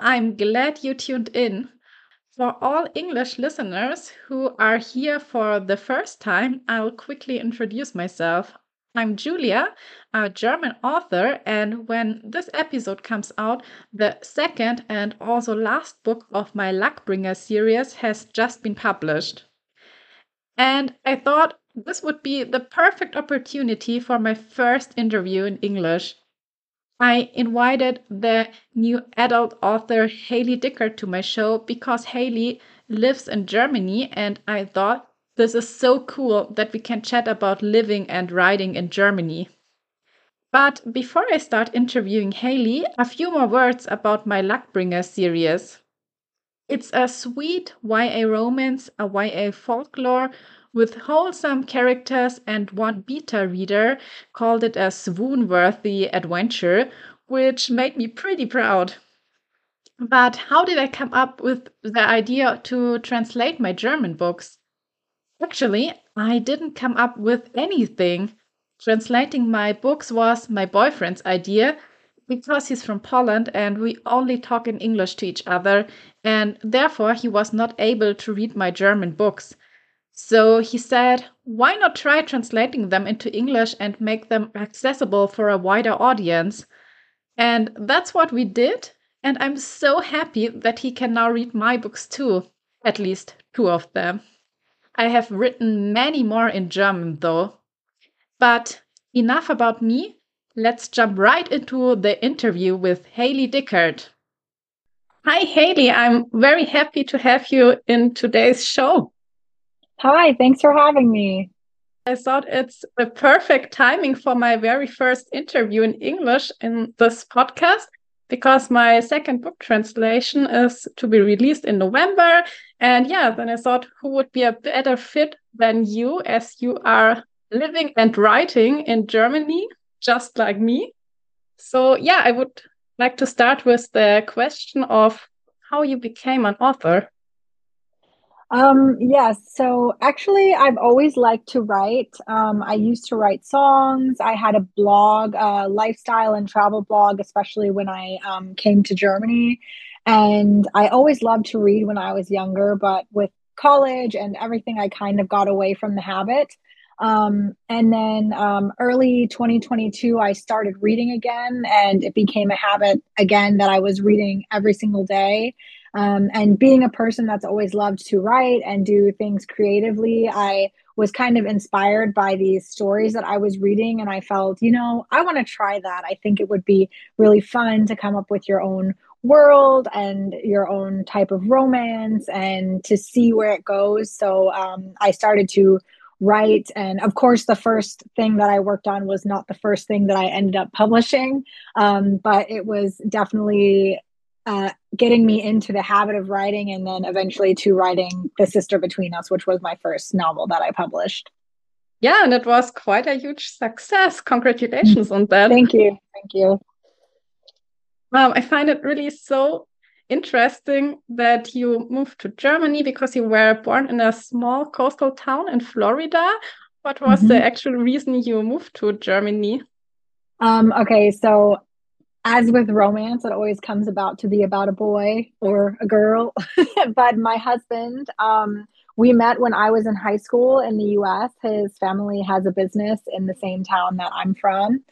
I'm glad you tuned in. For all English listeners who are here for the first time, I'll quickly introduce myself. I'm Julia, a German author, and when this episode comes out, the second and also last book of my Luckbringer series has just been published. And I thought this would be the perfect opportunity for my first interview in English. I invited the new adult author Hailey Dickert to my show because Hailey lives in Germany and I thought this is so cool that we can chat about living and writing in Germany. But before I start interviewing Hailey, a few more words about my Luckbringer series. It's a sweet YA romance, a YA folklore with wholesome characters, and one beta reader called it a swoon worthy adventure, which made me pretty proud. But how did I come up with the idea to translate my German books? Actually, I didn't come up with anything. Translating my books was my boyfriend's idea because he's from Poland and we only talk in English to each other, and therefore he was not able to read my German books. So he said, why not try translating them into English and make them accessible for a wider audience? And that's what we did. And I'm so happy that he can now read my books too, at least two of them. I have written many more in German though. But enough about me. Let's jump right into the interview with Hailey Dickert. Hi, Hailey. I'm very happy to have you in today's show. Hi, thanks for having me. I thought it's the perfect timing for my very first interview in English in this podcast because my second book translation is to be released in November. And yeah, then I thought who would be a better fit than you as you are living and writing in Germany, just like me. So yeah, I would like to start with the question of how you became an author. Um, yes. So actually, I've always liked to write. Um, I used to write songs. I had a blog, a lifestyle and travel blog, especially when I um, came to Germany. And I always loved to read when I was younger, but with college and everything, I kind of got away from the habit. Um, and then um, early 2022, I started reading again, and it became a habit again that I was reading every single day. Um, and being a person that's always loved to write and do things creatively, I was kind of inspired by these stories that I was reading. And I felt, you know, I want to try that. I think it would be really fun to come up with your own world and your own type of romance and to see where it goes. So um, I started to write. And of course, the first thing that I worked on was not the first thing that I ended up publishing, um, but it was definitely uh, getting me into the habit of writing and then eventually to writing The Sister Between Us, which was my first novel that I published. Yeah, and it was quite a huge success. Congratulations on that. Thank you. Thank you. Um, I find it really so interesting that you moved to Germany because you were born in a small coastal town in Florida. What was mm-hmm. the actual reason you moved to Germany? Um, okay, so as with romance, it always comes about to be about a boy or a girl. but my husband, um, we met when I was in high school in the US. His family has a business in the same town that I'm from.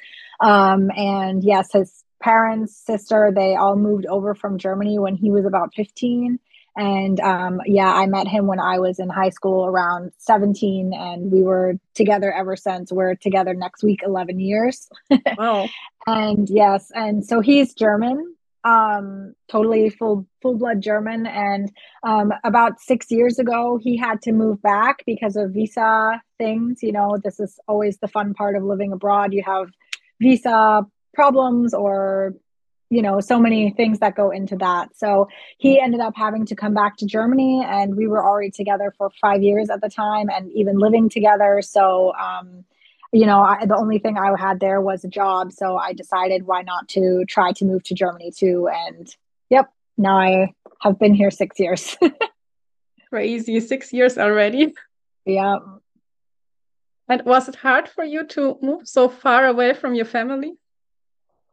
Um, and yes, his parents, sister, they all moved over from Germany when he was about 15. And um, yeah, I met him when I was in high school around 17, and we were together ever since. We're together next week, 11 years. Wow. and yes, and so he's German, um, totally full full blood German. And um, about six years ago, he had to move back because of visa things. You know, this is always the fun part of living abroad. You have visa problems or you know so many things that go into that. So he ended up having to come back to germany and we were already together for five years at the time and even living together. So um, you know I, the only thing i had there was a job. So i decided why not to try to move to germany too. And yep now i have been here six years. Crazy six years already. Yeah. And was it hard for you to move so far away from your family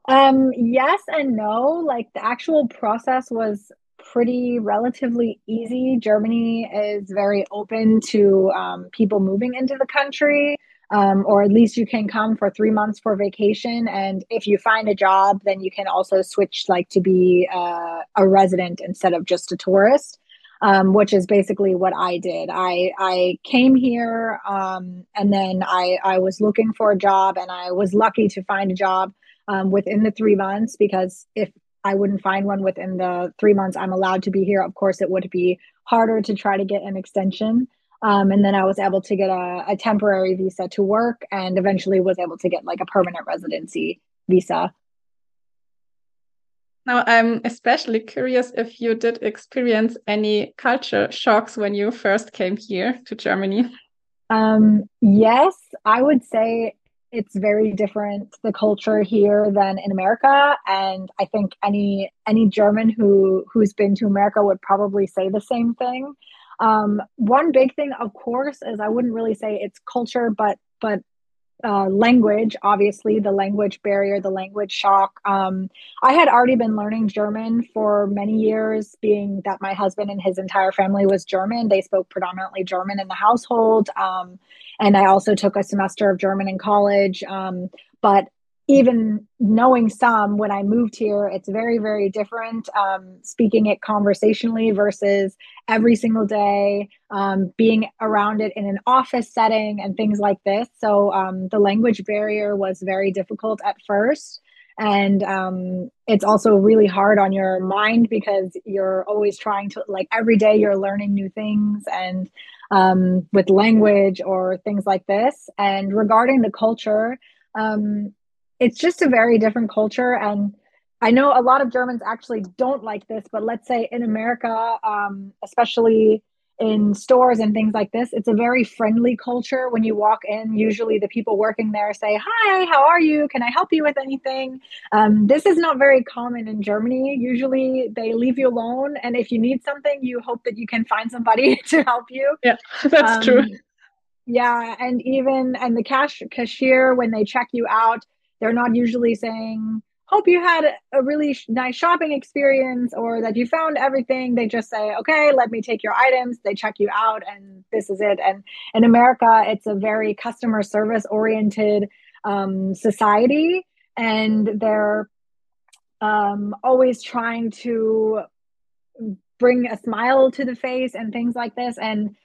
um, yes and no. Like the actual process was pretty relatively easy. Germany is very open to um, people moving into the country. Um, or at least you can come for three months for vacation. And if you find a job, then you can also switch like to be uh, a resident instead of just a tourist. Um, which is basically what I did. I I came here um, and then I I was looking for a job and I was lucky to find a job um, within the three months because if I wouldn't find one within the three months I'm allowed to be here, of course, it would be harder to try to get an extension. Um, and then I was able to get a, a temporary visa to work and eventually was able to get like a permanent residency visa. Now, I'm especially curious if you did experience any culture shocks when you first came here to Germany. Um, yes, I would say it's very different the culture here than in America and I think any any German who who's been to America would probably say the same thing. Um, one big thing of course is I wouldn't really say it's culture but but uh, language, obviously, the language barrier, the language shock. Um, I had already been learning German for many years, being that my husband and his entire family was German. They spoke predominantly German in the household. Um, and I also took a semester of German in college. Um, but even knowing some when I moved here, it's very, very different um, speaking it conversationally versus every single day, um, being around it in an office setting and things like this. So um, the language barrier was very difficult at first. And um, it's also really hard on your mind because you're always trying to, like, every day you're learning new things and um, with language or things like this. And regarding the culture, um, it's just a very different culture. And i know a lot of germans actually don't like this but let's say in america um, especially in stores and things like this it's a very friendly culture. When you walk in usually the people working there say hi how are you? Can i help you with anything? Um, this is not very common in germany. Usually they leave you alone and if you need something you hope that you can find somebody to help you. Yeah that's um, true yeah and even and the cash cashier when they check you out they're not usually saying, hope you had a really nice shopping experience or that you found everything. They just say, okay, let me take your items. They check you out and this is it. And in America, it's a very customer service oriented um, society and they're um, always trying to bring a smile to the face and things like this. And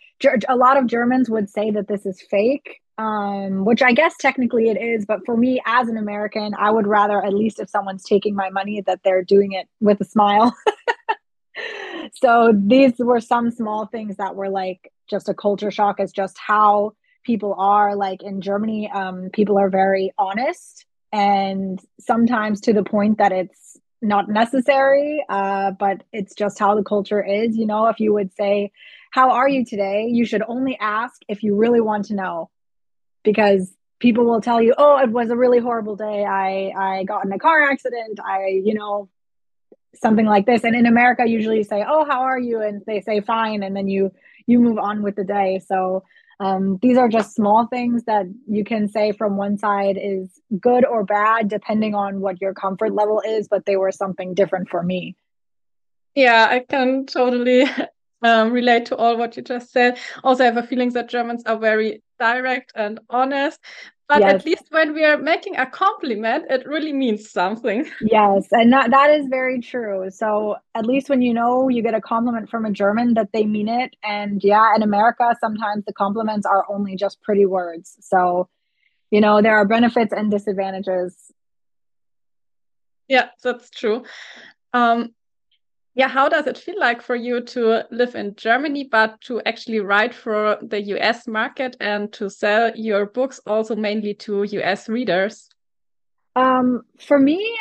a lot of Germans would say that this is fake um, which I guess technically it is. But for me, as an American, I would rather, at least if someone's taking my money, that they're doing it with a smile. so these were some small things that were like just a culture shock as just how people are. Like in Germany, um, people are very honest and sometimes to the point that it's not necessary, uh, but it's just how the culture is. You know, if you would say, How are you today? You should only ask if you really want to know because people will tell you, "Oh, it was a really horrible day. I I got in a car accident. I, you know, something like this." And in America, usually you say, "Oh, how are you?" and they say fine, and then you you move on with the day. So um, these are just small things that you can say from one side is good or bad depending on what your comfort level is, but they were something different for me. Yeah, I can totally um, relate to all what you just said. Also, I have a feeling that Germans are very direct and honest. But yes. at least when we are making a compliment, it really means something. Yes, and that, that is very true. So at least when you know you get a compliment from a German that they mean it. And yeah, in America, sometimes the compliments are only just pretty words. So, you know, there are benefits and disadvantages. Yeah, that's true. Um, yeah, how does it feel like for you to live in Germany, but to actually write for the US market and to sell your books also mainly to US readers? Um, for me,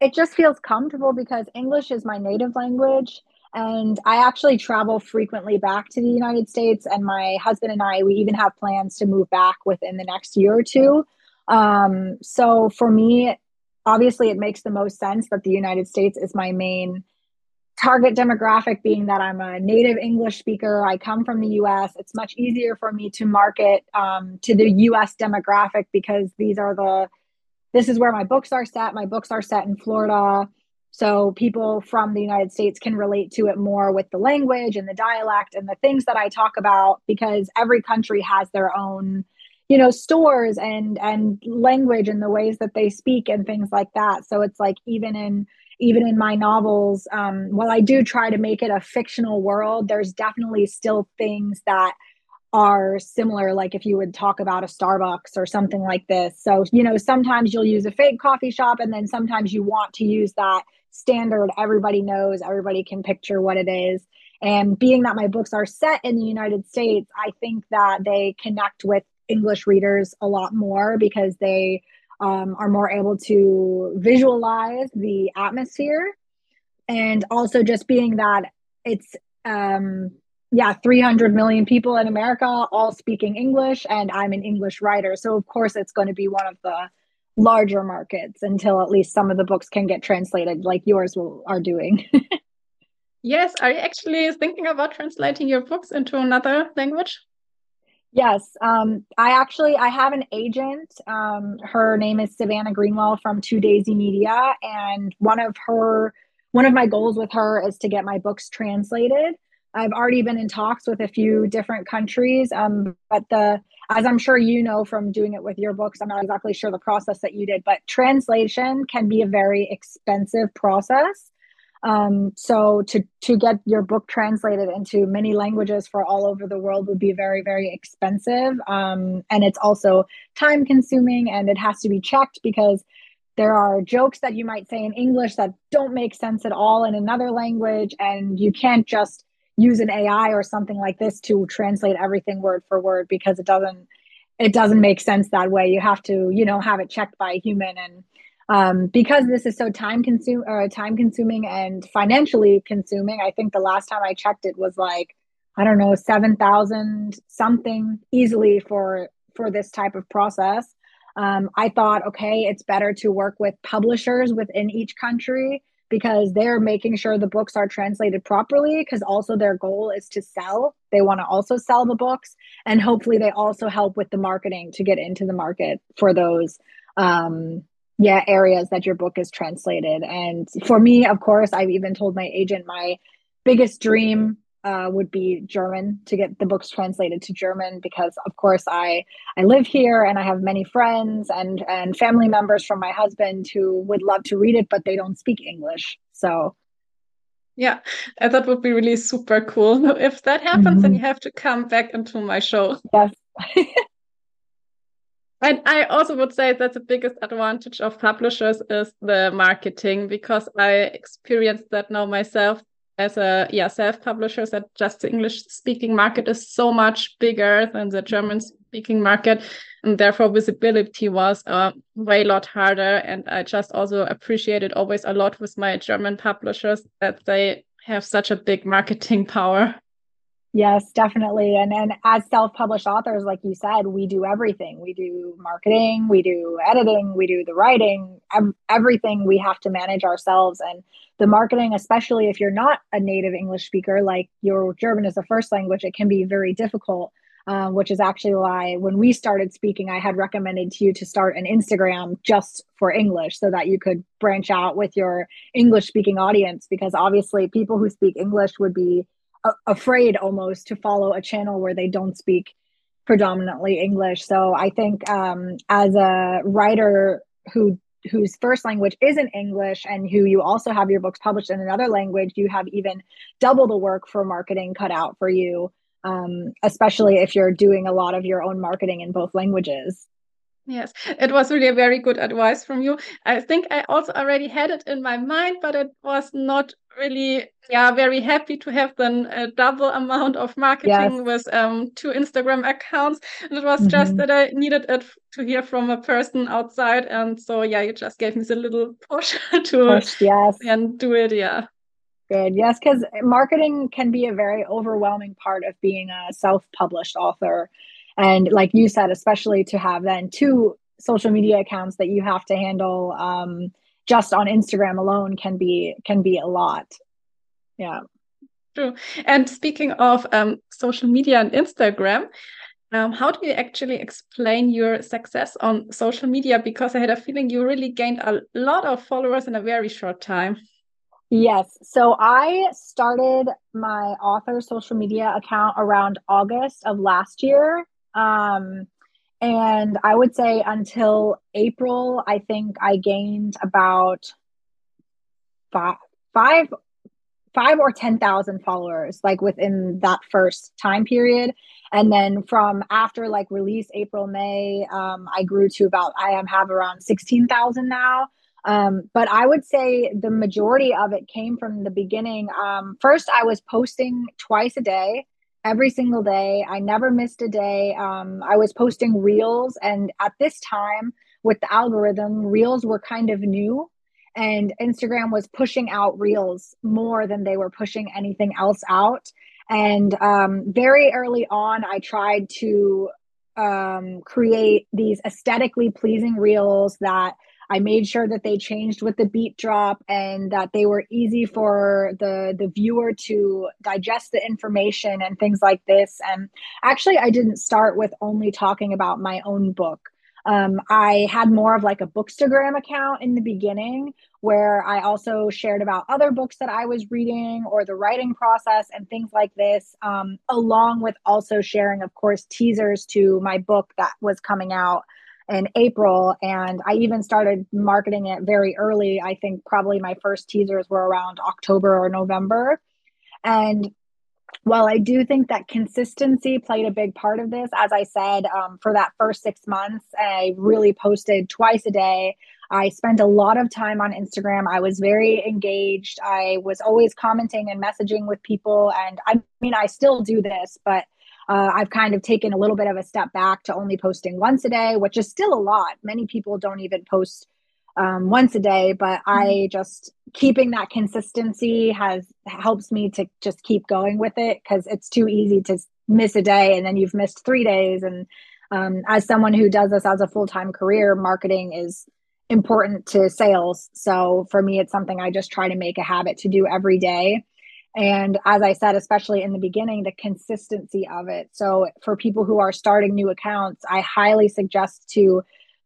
it just feels comfortable because English is my native language. And I actually travel frequently back to the United States. And my husband and I, we even have plans to move back within the next year or two. Um, so for me, obviously, it makes the most sense that the United States is my main target demographic being that I'm a native English speaker. I come from the US. It's much easier for me to market um, to the US demographic because these are the, this is where my books are set. My books are set in Florida. So people from the United States can relate to it more with the language and the dialect and the things that I talk about because every country has their own you know stores and and language and the ways that they speak and things like that so it's like even in even in my novels, um, while I do try to make it a fictional world, there's definitely still things that are similar, like if you would talk about a Starbucks or something like this. So, you know, sometimes you'll use a fake coffee shop, and then sometimes you want to use that standard everybody knows, everybody can picture what it is. And being that my books are set in the United States, I think that they connect with English readers a lot more because they um, are more able to visualize the atmosphere. And also just being that it's um, yeah 300 million people in america all speaking english and i'm an english writer. So of course it's going to be one of the larger markets until at least some of the books can get translated like yours will, are doing. Yes are you actually thinking about translating your books into another language Yes, um, I actually I have an agent. Um, her name is Savannah Greenwell from Two Daisy Media, and one of her one of my goals with her is to get my books translated. I've already been in talks with a few different countries, um, but the as I'm sure you know from doing it with your books, I'm not exactly sure the process that you did, but translation can be a very expensive process. Um, so to to get your book translated into many languages for all over the world would be very very expensive, um, and it's also time consuming, and it has to be checked because there are jokes that you might say in English that don't make sense at all in another language, and you can't just use an AI or something like this to translate everything word for word because it doesn't it doesn't make sense that way. You have to you know have it checked by a human and um, because this is so time consume or uh, time consuming and financially consuming i think the last time i checked it was like i don't know 7000 something easily for for this type of process. Um, i thought okay it's better to work with publishers within each country because they're making sure the books are translated properly because also their goal is to sell. They want to also sell the books and hopefully they also help with the marketing to get into the market for those um, yeah areas that your book is translated and for me of course i've even told my agent my biggest dream uh, would be german to get the books translated to german because of course i i live here and i have many friends and and family members from my husband who would love to read it but they don't speak english so yeah, that would be really super cool. If that happens, mm -hmm. then you have to come back into my show. Yes. And I also would say that the biggest advantage of publishers is the marketing because I experienced that now myself as a yeah self-publisher that just the English speaking market is so much bigger than the German speaking market and therefore visibility was a way lot harder and I just also appreciated always a lot with my German publishers that they have such a big marketing power. Yes, definitely. And and as self-published authors, like you said, we do everything. We do marketing, we do editing, we do the writing, ev- everything we have to manage ourselves. And the marketing, especially if you're not a native English speaker, like your German is a first language, it can be very difficult. Uh, which is actually why when we started speaking, I had recommended to you to start an Instagram just for English so that you could branch out with your English speaking audience because obviously people who speak English would be afraid almost to follow a channel where they don't speak predominantly English. So I think um, as a writer who whose first language isn't English and who you also have your books published in another language, you have even double the work for marketing cut out for you, um, especially if you're doing a lot of your own marketing in both languages. Yes, it was really very good advice from you. I think I also already had it in my mind, but it was not really, yeah, very happy to have then a double amount of marketing Yes. with um, two Instagram accounts. And it was just hmm that I needed it to hear from a person outside. And so, yeah, you just gave me the little push to Push, yes. and do it. Yeah. Good. Yes, because marketing can be a very overwhelming part of being a self-published author. And like you said, especially to have then two social media accounts that you have to handle um, just on Instagram alone can be can be a lot. Yeah. True. And speaking of um, social media and Instagram, um, how do you actually explain your success on social media? Because I had a feeling you really gained a lot of followers in a very short time. Yes. So I started my author social media account around August of last year. Um, and I would say until April, I think I gained about five, five, five or 10,000 followers, like within that first time period. And then from after like release April, May, um, I grew to about, I am have around 16,000 now. Um, but I would say the majority of it came from the beginning. Um, first, I was posting twice a day, every single day. I never missed a day. Um, I was posting reels. And at this time, with the algorithm, reels were kind of new and Instagram was pushing out reels more than they were pushing anything else out. And um, very early on, I tried to um, create these aesthetically pleasing reels that I made sure that they changed with the beat drop and that they were easy for the the viewer to digest the information and things like this. And actually, I didn't start with only talking about my own book. Um, I had more of like a Bookstagram account in the beginning where I also shared about other books that I was reading or the writing process and things like this, um, along with also sharing, of course, teasers to my book that was coming out in April. And I even started marketing it very early. I think probably my first teasers were around October or November. And while I do think that consistency played a big part of this, as I said, um, for that first six months, I really posted twice a day. I spent a lot of time on Instagram. I was very engaged. I was always commenting and messaging with people. And I mean, I still do this, but uh, I've kind of taken a little bit of a step back to only posting once a day, which is still a lot. Many people don't even post um, once a day, but I mm-hmm. just keeping that consistency has helps me to just keep going with it because it's too easy to miss a day and then you've missed three days. And um, as someone who does this as a full time career, marketing is important to sales. So for me, it's something I just try to make a habit to do every day. And as I said, especially in the beginning, the consistency of it. So for people who are starting new accounts, I highly suggest to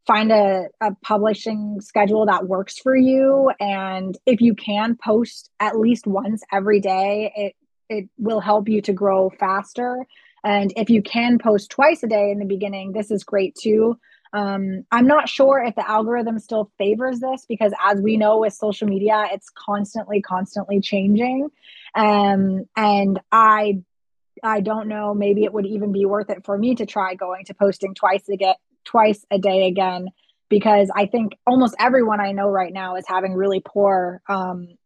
find a, a publishing schedule that works for you. And if you can post at least once every day, it it will help you to grow faster. And if you can post twice a day in the beginning, this is great too. Um, I'm not sure if the algorithm still favors this because, as we know with social media, it's constantly, constantly changing. Um, and I, I don't know. Maybe it would even be worth it for me to try going to posting twice a get twice a day again because I think almost everyone I know right now is having really poor um,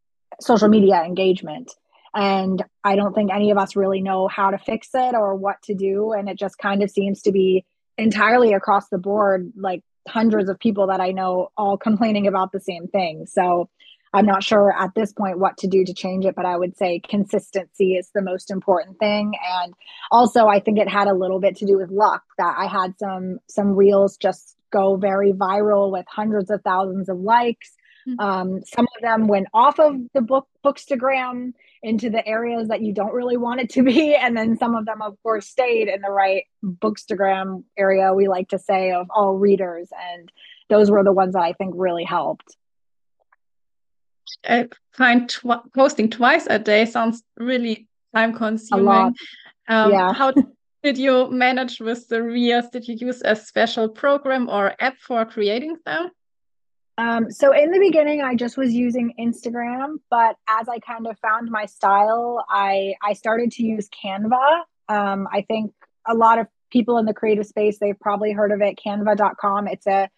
social media engagement. And I don't think any of us really know how to fix it or what to do. And it just kind of seems to be entirely across the board, like hundreds of people that I know all complaining about the same thing. So I'm not sure at this point what to do to change it, but I would say consistency is the most important thing. And also I think it had a little bit to do with luck that I had some some reels just go very viral with hundreds of thousands of likes. Mm-hmm. Um, some of them went off of the book bookstagram into the areas that you don't really want it to be. And then some of them, of course, stayed in the right bookstagram area, we like to say, of all readers. And those were the ones that I think really helped. I find tw- posting twice a day sounds really time consuming. Um, yeah. How did you manage with the reels? Did you use a special program or app for creating them? Um, so in the beginning, I just was using Instagram, but as I kind of found my style, I I started to use Canva. Um, I think a lot of people in the creative space, they've probably heard of it, canva.com. It's a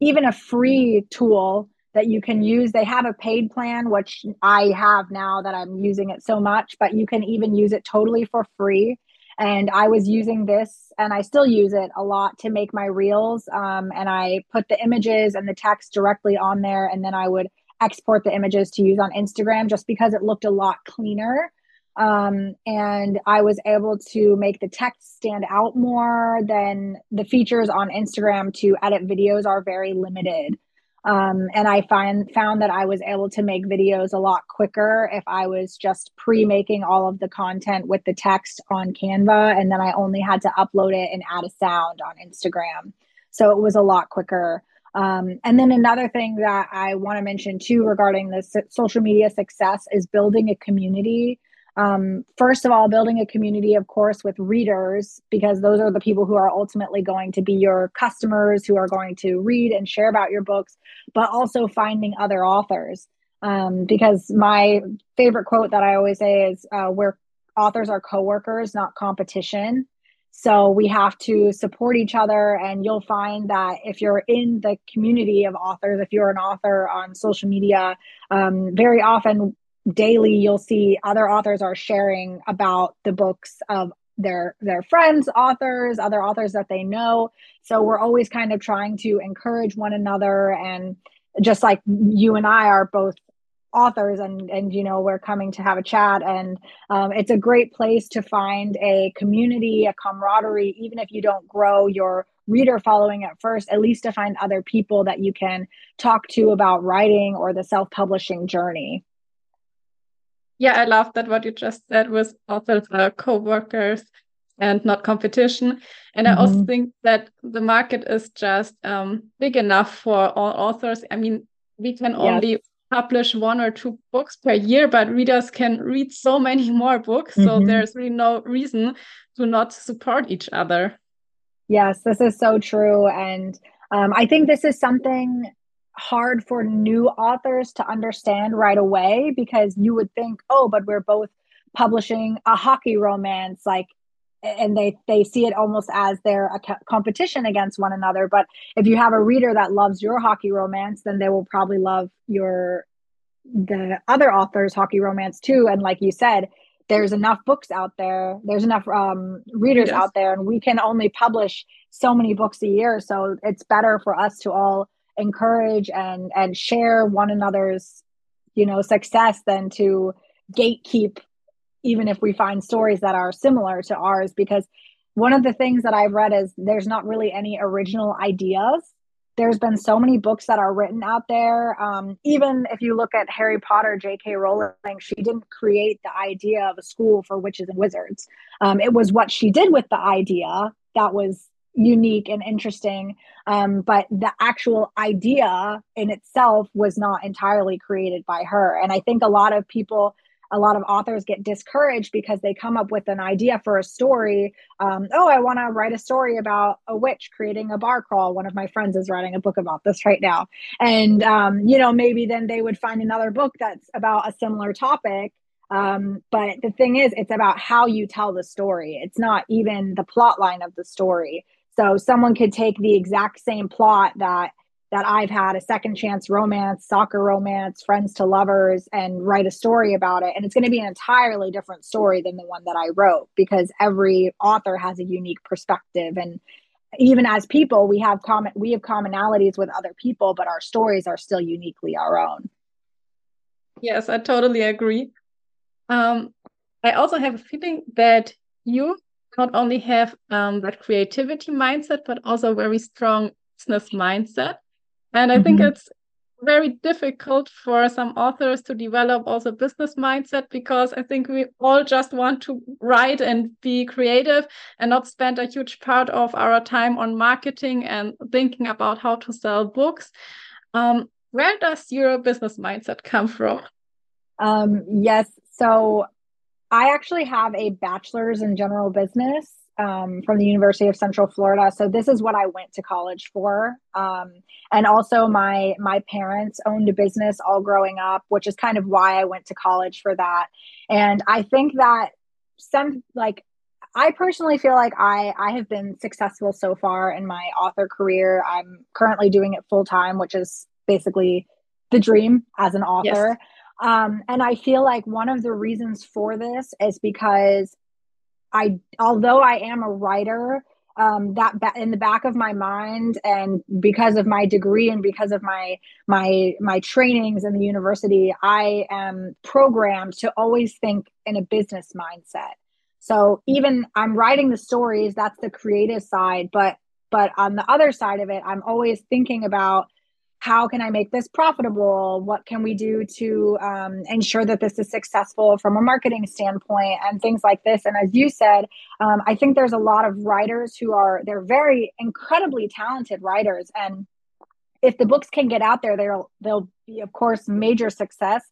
even a free tool that you can use. They have a paid plan, which I have now that I'm using it so much, but you can even use it totally for free. And I was using this and I still use it a lot to make my reels. Um, and I put the images and the text directly on there. And then I would export the images to use on Instagram just because it looked a lot cleaner. Um, and I was able to make the text stand out more than the features on Instagram to edit videos are very limited. Um, and I find found that I was able to make videos a lot quicker if I was just pre-making all of the content with the text on Canva, and then I only had to upload it and add a sound on Instagram. So it was a lot quicker. Um, and then another thing that I want to mention too regarding the social media success is building a community um, first of all, building a community, of course, with readers, because those are the people who are ultimately going to be your customers who are going to read and share about your books, but also finding other authors. Um, because my favorite quote that I always say is uh, where authors are coworkers, not competition. So we have to support each other. And you'll find that if you're in the community of authors, if you're an author on social media, um, very often daily you'll see other authors are sharing about the books of their their friends authors other authors that they know. So we're always kind of trying to encourage one another. And just like you and i are both authors and and you know we're coming to have a chat. And um, it's a great place to find a community a camaraderie even if you don't grow your reader following at first at least to find other people that you can talk to about writing or the self-publishing journey yeah, I love that what you just said was authors are co-workers and not competition. And mm-hmm. I also mm-hmm. think that the market is just um, big enough for all authors. I mean, we can yes. only publish one or two books per year, but readers can read so many more books. Mm-hmm. So there's really no reason to not support each other. Yes, this is so true. And um, I think this is something hard for new authors to understand right away because you would think, oh, but we're both publishing a hockey romance, like, and they they see it almost as their a competition against one another. But if you have a reader that loves your hockey romance, then they will probably love your the other author's hockey romance too. And like you said, there's enough books out there there's enough um, readers yes. out there and we can only publish so many books a year so it's better for us to all encourage and and share one another's you know success than to gatekeep even if we find stories that are similar to ours. Because one of the things that i've read is there's not really any original ideas. There's been so many books that are written out there. Um, even if you look at harry potter j.k rowling she didn't create the idea of a school for witches and wizards. Um, it was what she did with the idea that was unique and interesting. Um, but the actual idea in itself was not entirely created by her. And I think a lot of people, a lot of authors get discouraged because they come up with an idea for a story. Um, oh, I want to write a story about a witch creating a bar crawl. One of my friends is writing a book about this right now. And, um, you know, maybe then they would find another book that's about a similar topic um, but the thing is, it's about how you tell the story. It's not even the plot line of the story. So someone could take the exact same plot that that I've had a second chance romance, soccer romance, friends to lovers, and write a story about it. And it's going to be an entirely different story than the one that I wrote because every author has a unique perspective. And even as people, we have common we have commonalities with other people, but our stories are still uniquely our own. Yes, I totally agree. Um, I also have a feeling that you not only have um, that creativity mindset, but also a very strong business mindset. And I mm-hmm. think it's very difficult for some authors to develop also business mindset because I think we all just want to write and be creative and not spend a huge part of our time on marketing and thinking about how to sell books. Um, where does your business mindset come from? Um, yes. So I actually have a bachelor's in general business um, from the University of Central Florida. So this is what I went to college for. Um, and also, my my parents owned a business all growing up, which is kind of why I went to college for that. And I think that some like I personally feel like I I have been successful so far in my author career. I'm currently doing it full time, which is basically the dream as an author. Yes. Um, and I feel like one of the reasons for this is because I, although I am a writer, um, that ba- in the back of my mind, and because of my degree and because of my my my trainings in the university, I am programmed to always think in a business mindset. So even I'm writing the stories, that's the creative side, but but on the other side of it, I'm always thinking about how can I make this profitable? What can we do to um, ensure that this is successful from a marketing standpoint and things like this? And as you said, um, I think there's a lot of writers who are they're very incredibly talented writers, and if the books can get out there, they'll they'll be of course major success,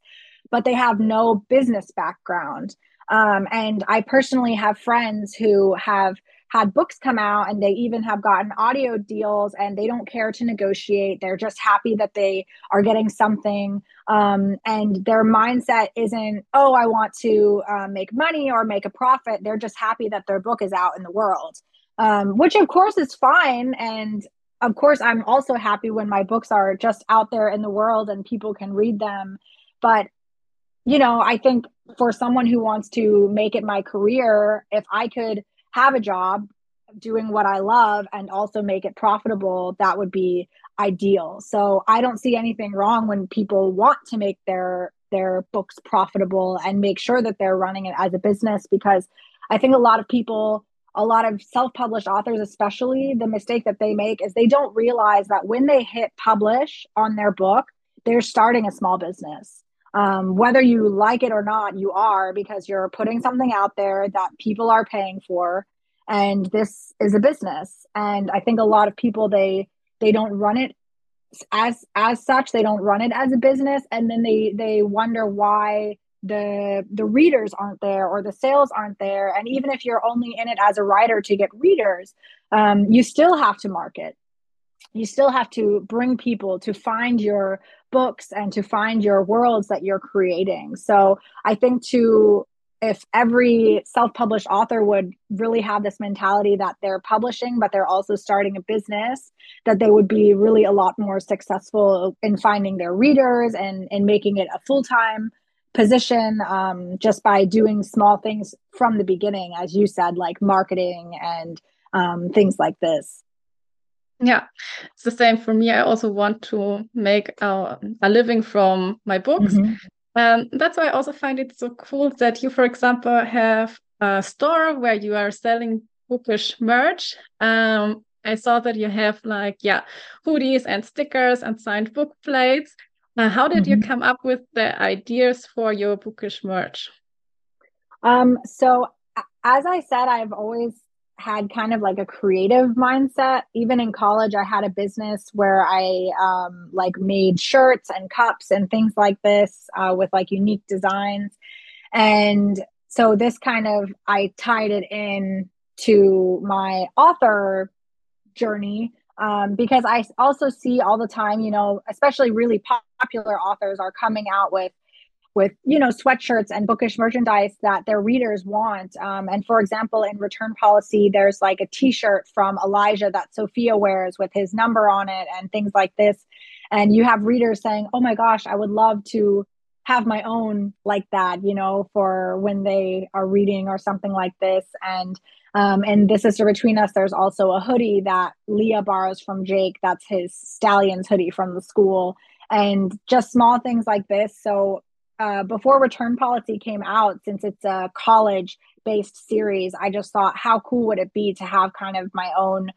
but they have no business background. Um, and I personally have friends who have had books come out and they even have gotten audio deals and they don't care to negotiate. They're just happy that they are getting something. Um, and their mindset isn't, oh, I want to uh, make money or make a profit. They're just happy that their book is out in the world, um, which of course is fine. And of course, I'm also happy when my books are just out there in the world and people can read them. But you know, I think for someone who wants to make it my career, if I could have a job doing what I love and also make it profitable, that would be ideal. So I don't see anything wrong when people want to make their their books profitable and make sure that they're running it as a business because I think a lot of people a lot of self-published authors especially the mistake that they make is they don't realize that when they hit publish on their book they're starting a small business um, whether you like it or not you are because you're putting something out there that people are paying for and this is a business. And i think a lot of people they they don't run it as as such. They don't run it as a business and then they they wonder why the the readers aren't there or the sales aren't there. And even if you're only in it as a writer to get readers um, you still have to market. You still have to bring people to find your books and to find your worlds that you're creating. So i think to if every self-published author would really have this mentality that they're publishing but they're also starting a business that they would be really a lot more successful in finding their readers and and making it a full-time position um, just by doing small things from the beginning as you said like marketing and um, things like this yeah it's the same for me i also want to make a, a living from my books mm-hmm. Um, that's why I also find it so cool that you, for example, have a store where you are selling bookish merch. Um, I saw that you have like, yeah, hoodies and stickers and signed book plates. Uh, how did mm -hmm. you mm-hmm. come up with the ideas for your bookish merch? Um, so, as I said, I've always had kind of like a creative mindset. Even in college, I had a business where I um, like made shirts and cups and things like this uh, with like unique designs. And so this kind of I tied it in to my author journey um, because I also see all the time, you know, especially really popular authors are coming out with with you know sweatshirts and bookish merchandise that their readers want. Um, and for example in return policy there's like a t-shirt from elijah that sophia wears with his number on it and things like this. And you have readers saying oh my gosh i would love to have my own like that you know for when they are reading or something like this. And um, and this sister between us there's also a hoodie that leah borrows from jake that's his stallions hoodie from the school. And just small things like this. So uh, before return policy came out since it's a college based series i just thought how cool would it be to have kind of my own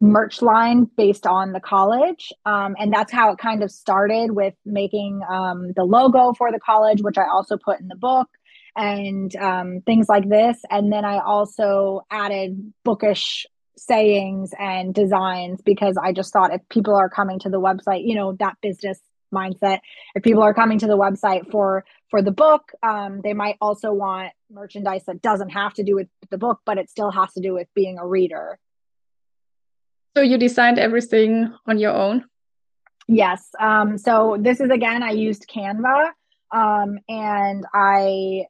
merch line based on the college? Um, and that's how it kind of started with making um, the logo for the college which i also put in the book and um, things like this. And then i also added bookish sayings and designs because i just thought if people are coming to the website you know that business mindset. If people are coming to the website for for the book, um, they might also want merchandise that doesn't have to do with the book, but it still has to do with being a reader. So you designed everything on your own? Yes. Um, so this is again, I used Canva um, and I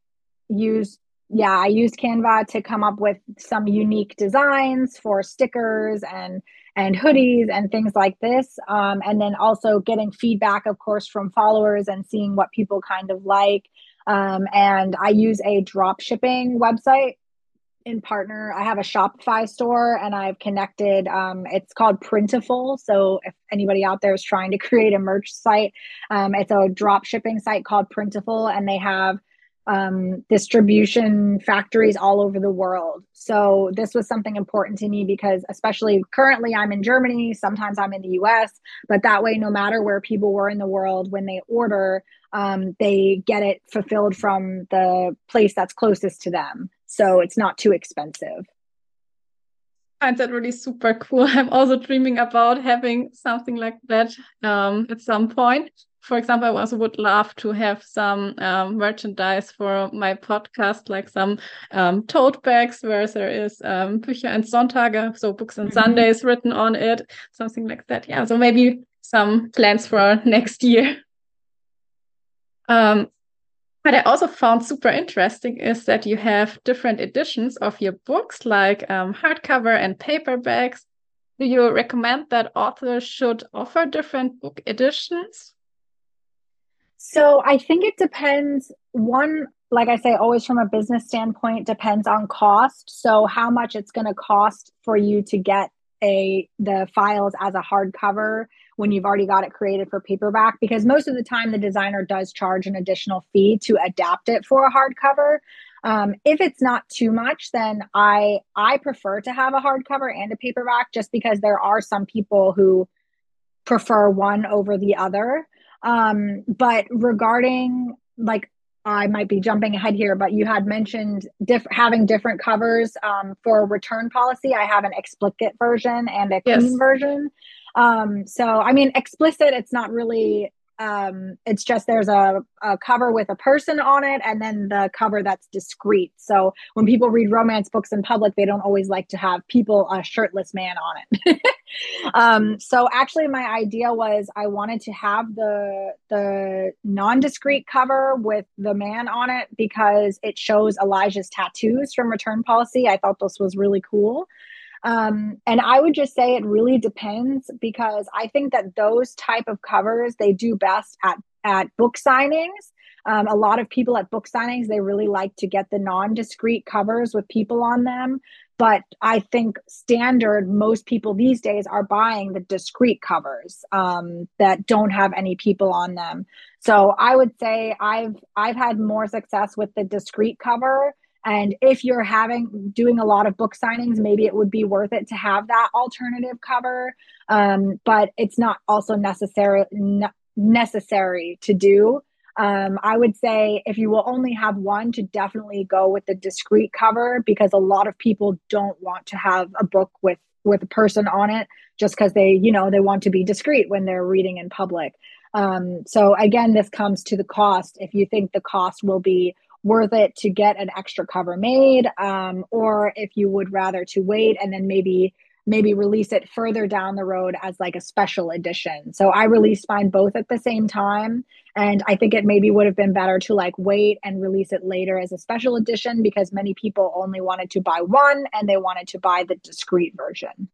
used yeah, I used Canva to come up with some unique designs for stickers and and hoodies and things like this. Um, and then also getting feedback, of course, from followers and seeing what people kind of like. Um, and I use a drop shipping website in partner. I have a Shopify store and I've connected. Um, it's called Printful. So if anybody out there is trying to create a merch site, um, it's a drop shipping site called Printful, and they have um, distribution factories all over the world. So this was something important to me because, especially currently, I'm in Germany. Sometimes I'm in the U.S. But that way, no matter where people were in the world, when they order, um, they get it fulfilled from the place that's closest to them. So it's not too expensive. I find that really super cool. I'm also dreaming about having something like that um, at some point for example, I also would love to have some um, merchandise for my podcast, like some um, tote bags where there is um, Bücher and Sonntage, so books and. Sundays written on it, something like that. Yeah, so maybe some plans for next year. Um, what I also found super interesting is that you have different editions of your books, like um, hardcover and paperbacks. Do you recommend that authors should offer different book editions? So I think it depends. One, like I say, always from a business standpoint, depends on cost. So how much it's going to cost for you to get a the files as a hardcover when you've already got it created for paperback because most of the time the designer does charge an additional fee to adapt it for a hardcover um, if it's not too much then i i prefer to have a hardcover and a paperback just because there are some people who prefer one over the other um, but regarding like I might be jumping ahead here, but you had mentioned diff- having different covers um, for return policy. I have an explicit version and a clean yes. version. Um, so, I mean, explicit, it's not really um, it's just there's a, a cover with a person on it and then the cover that's discreet. So when people read romance books in public they don't always like to have people a shirtless man on it. Um, so actually my idea was i wanted to have the the non-discreet cover with the man on it because it shows elijah's tattoos from return policy. I thought this was really cool um, and I would just say it really depends because I think that those type of covers they do best at at book signings. Um, a lot of people at book signings they really like to get the non-discreet covers with people on them. But I think standard most people these days are buying the discreet covers um, that don't have any people on them. So I would say I've I've had more success with the discreet cover and if you're having doing a lot of book signings, maybe it would be worth it to have that alternative cover. Um, but it's not also necessary necessary to do. Um, I would say if you will only have one, to definitely go with the discreet cover because a lot of people don't want to have a book with with a person on it just because they you know they want to be discreet when they're reading in public. Um, so again, this comes to the cost. If you think the cost will be worth it to get an extra cover made um, or if you would rather to wait and then maybe maybe release it further down the road as like a special edition. So i released mine both at the same time and i think it maybe would have been better to like wait and release it later as a special edition because many people only wanted to buy one and they wanted to buy the discreet version.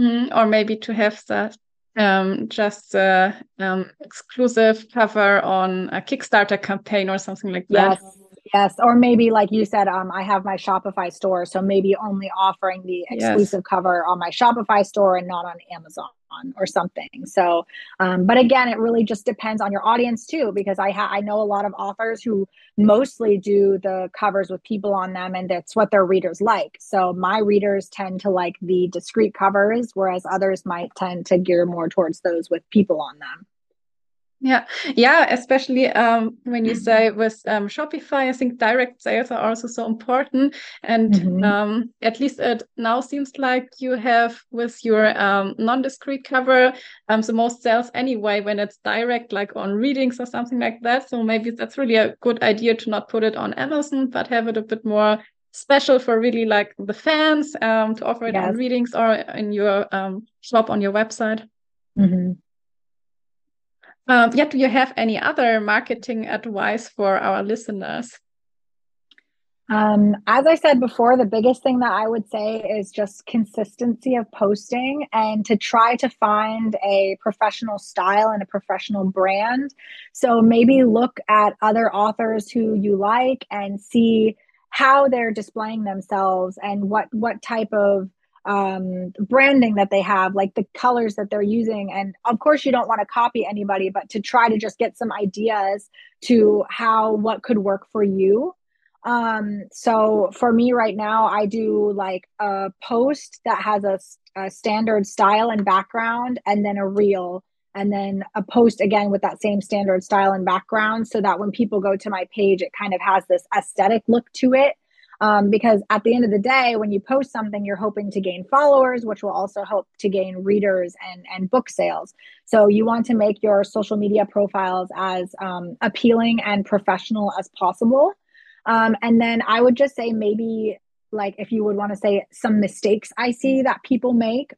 Mm, or maybe to have the um, just a um, exclusive cover on a Kickstarter campaign or something like that. Yes, Yes, or maybe like you said, um, I have my Shopify store, so maybe only offering the exclusive yes. cover on my Shopify store and not on Amazon or something. So, um, but again, it really just depends on your audience too, because I ha- I know a lot of authors who mostly do the covers with people on them, and that's what their readers like. So my readers tend to like the discreet covers, whereas others might tend to gear more towards those with people on them. Yeah, yeah, especially um, when you say with um, Shopify, I think direct sales are also so important. And mm-hmm. um, at least it now seems like you have with your um, non-discreet cover um, the most sales anyway when it's direct, like on readings or something like that. So maybe that's really a good idea to not put it on Amazon, but have it a bit more special for really like the fans um, to offer it yes. on readings or in your shop on your website. Mm-hmm. Um, yeah, do you have any other marketing advice for our listeners? Um, as I said before, the biggest thing that I would say is just consistency of posting and to try to find a professional style and a professional brand. So maybe look at other authors who you like and see how they're displaying themselves and what what type of um, branding that they have, like the colors that they're using. And of course, you don't want to copy anybody, but to try to just get some ideas to how what could work for you. Um, so for me right now, I do like a post that has a, a standard style and background, and then a reel, and then a post again with that same standard style and background, so that when people go to my page, it kind of has this aesthetic look to it. Um, because at the end of the day, when you post something, you're hoping to gain followers, which will also help to gain readers and, and book sales. So you want to make your social media profiles as um, appealing and professional as possible. Um, and then I would just say maybe like if you would want to say some mistakes I see that people make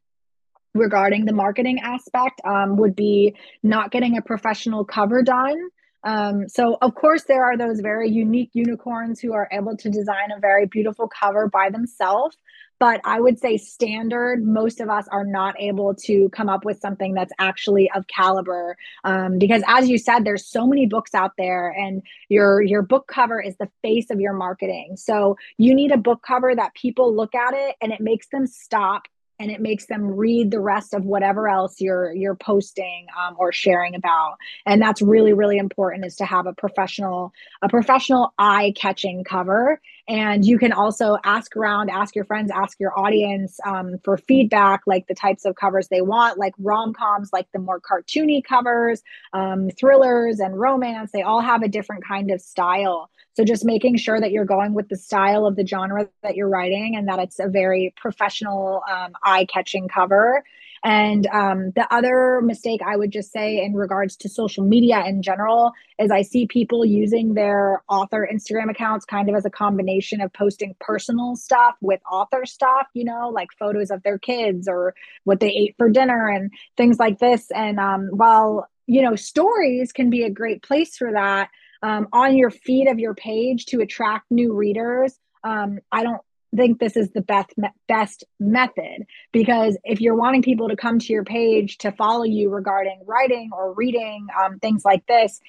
regarding the marketing aspect um, would be not getting a professional cover done. Um, so, of course, there are those very unique unicorns who are able to design a very beautiful cover by themselves. But I would say, standard, most of us are not able to come up with something that's actually of caliber. Um, because, as you said, there's so many books out there, and your your book cover is the face of your marketing. So, you need a book cover that people look at it and it makes them stop and it makes them read the rest of whatever else you're you're posting um, or sharing about. And that's really really important is to have a professional a professional eye catching cover. And you can also ask around ask your friends ask your audience um, for feedback like the types of covers they want like rom-coms like the more cartoony covers um, thrillers and romance. They all have a different kind of style so just making sure that you're going with the style of the genre that you're writing and that it's a very professional, um, eye catching cover. And um, the other mistake I would just say in regards to social media in general is I see people using their author Instagram accounts kind of as a combination of posting personal stuff with author stuff, you know, like photos of their kids or what they ate for dinner and things like this. And um, while, you know, stories can be a great place for that, um, on your feed of your page to attract new readers. Um, I don't think this is the best best method because if you're wanting people to come to your page to follow you regarding writing or reading um, things like this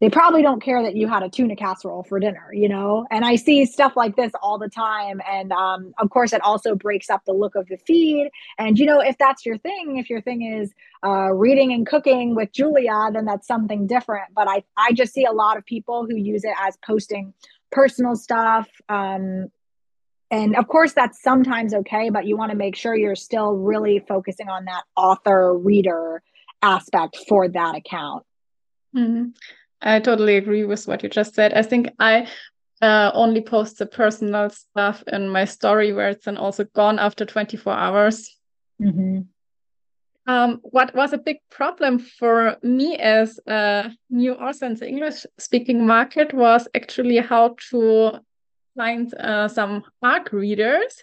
they probably don't care that you had a tuna casserole for dinner, you know? And I see stuff like this all the time. And um, of course, it also breaks up the look of the feed. And, you know, if that's your thing, if your thing is uh, reading and cooking with Julia, then that's something different. But I, I just see a lot of people who use it as posting personal stuff. Um, and of course, that's sometimes okay, but you want to make sure you're still really focusing on that author reader aspect for that account. Mm-hmm. I totally agree with what you just said. I think I uh, only post the personal stuff in my story where it's then also gone after 24 hours. Mm-hmm. Um, what was a big problem for me as a new author in the English speaking market was actually how to find uh, some ARC readers.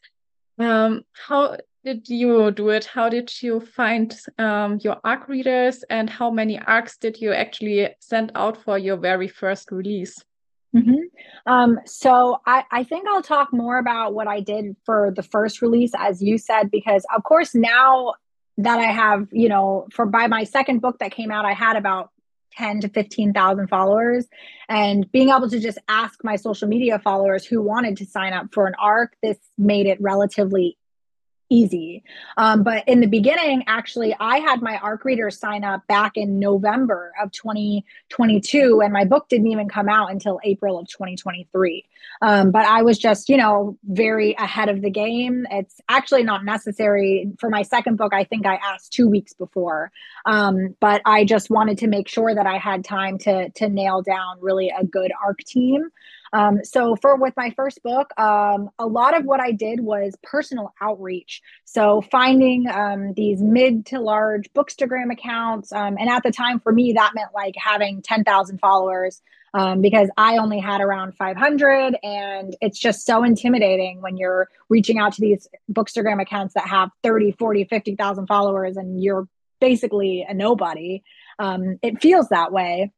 Um, how did you do it? How did you find um, your ARC readers and how many ARCs did you actually send out for your very first release? Mm-hmm. Um, so I, I think I'll talk more about what I did for the first release, as you said, because of course now that I have, you know, for by my second book that came out, I had about 10 to 15,000 followers and being able to just ask my social media followers who wanted to sign up for an arc this made it relatively easy. Um, but in the beginning, actually, I had my ARC reader sign up back in November of 2022, and my book didn't even come out until April of 2023. Um, but I was just, you know, very ahead of the game. It's actually not necessary for my second book. I think I asked two weeks before, um, but I just wanted to make sure that I had time to to nail down really a good ARC team. Um, so for with my first book, um, a lot of what I did was personal outreach. So finding um, these mid to large bookstagram accounts, um, and at the time for me that meant like having ten thousand followers. Um, because I only had around 500 and it's just so intimidating when you're reaching out to these bookstagram accounts that have 30 40 50,000 followers and you're basically a nobody um, it feels that way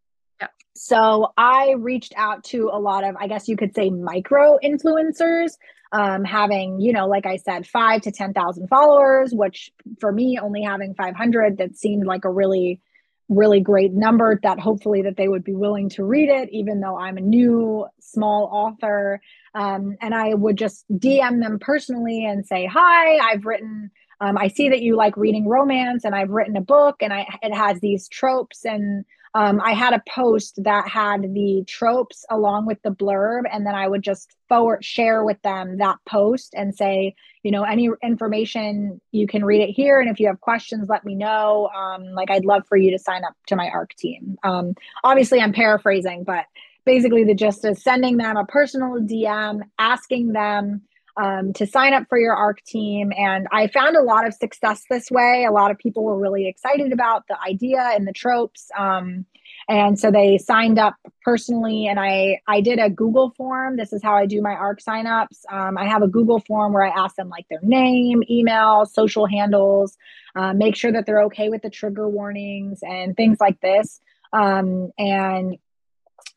So I reached out to a lot of, I guess you could say, micro influencers, um, having, you know, like I said, five to 10,000 followers, which for me, only having 500, that seemed like a really, really great number that hopefully that they would be willing to read it, even though I'm a new small author. Um, and I would just DM them personally and say, hi, I've written um, I see that you like reading romance, and I've written a book, and I it has these tropes. And um, I had a post that had the tropes along with the blurb, and then I would just forward share with them that post and say, you know, any information you can read it here, and if you have questions, let me know. Um, like I'd love for you to sign up to my ARC team. Um, obviously, I'm paraphrasing, but basically the gist is sending them a personal DM, asking them um, to sign up for your ARC team. And I found a lot of success this way. A lot of people were really excited about the idea and the tropes. Um, and so they signed up personally and I, I did a Google form. This is how I do my ARC signups. Um, I have a Google form where I ask them like their name, email, social handles, uh, make sure that they're okay with the trigger warnings and things like this. Um, and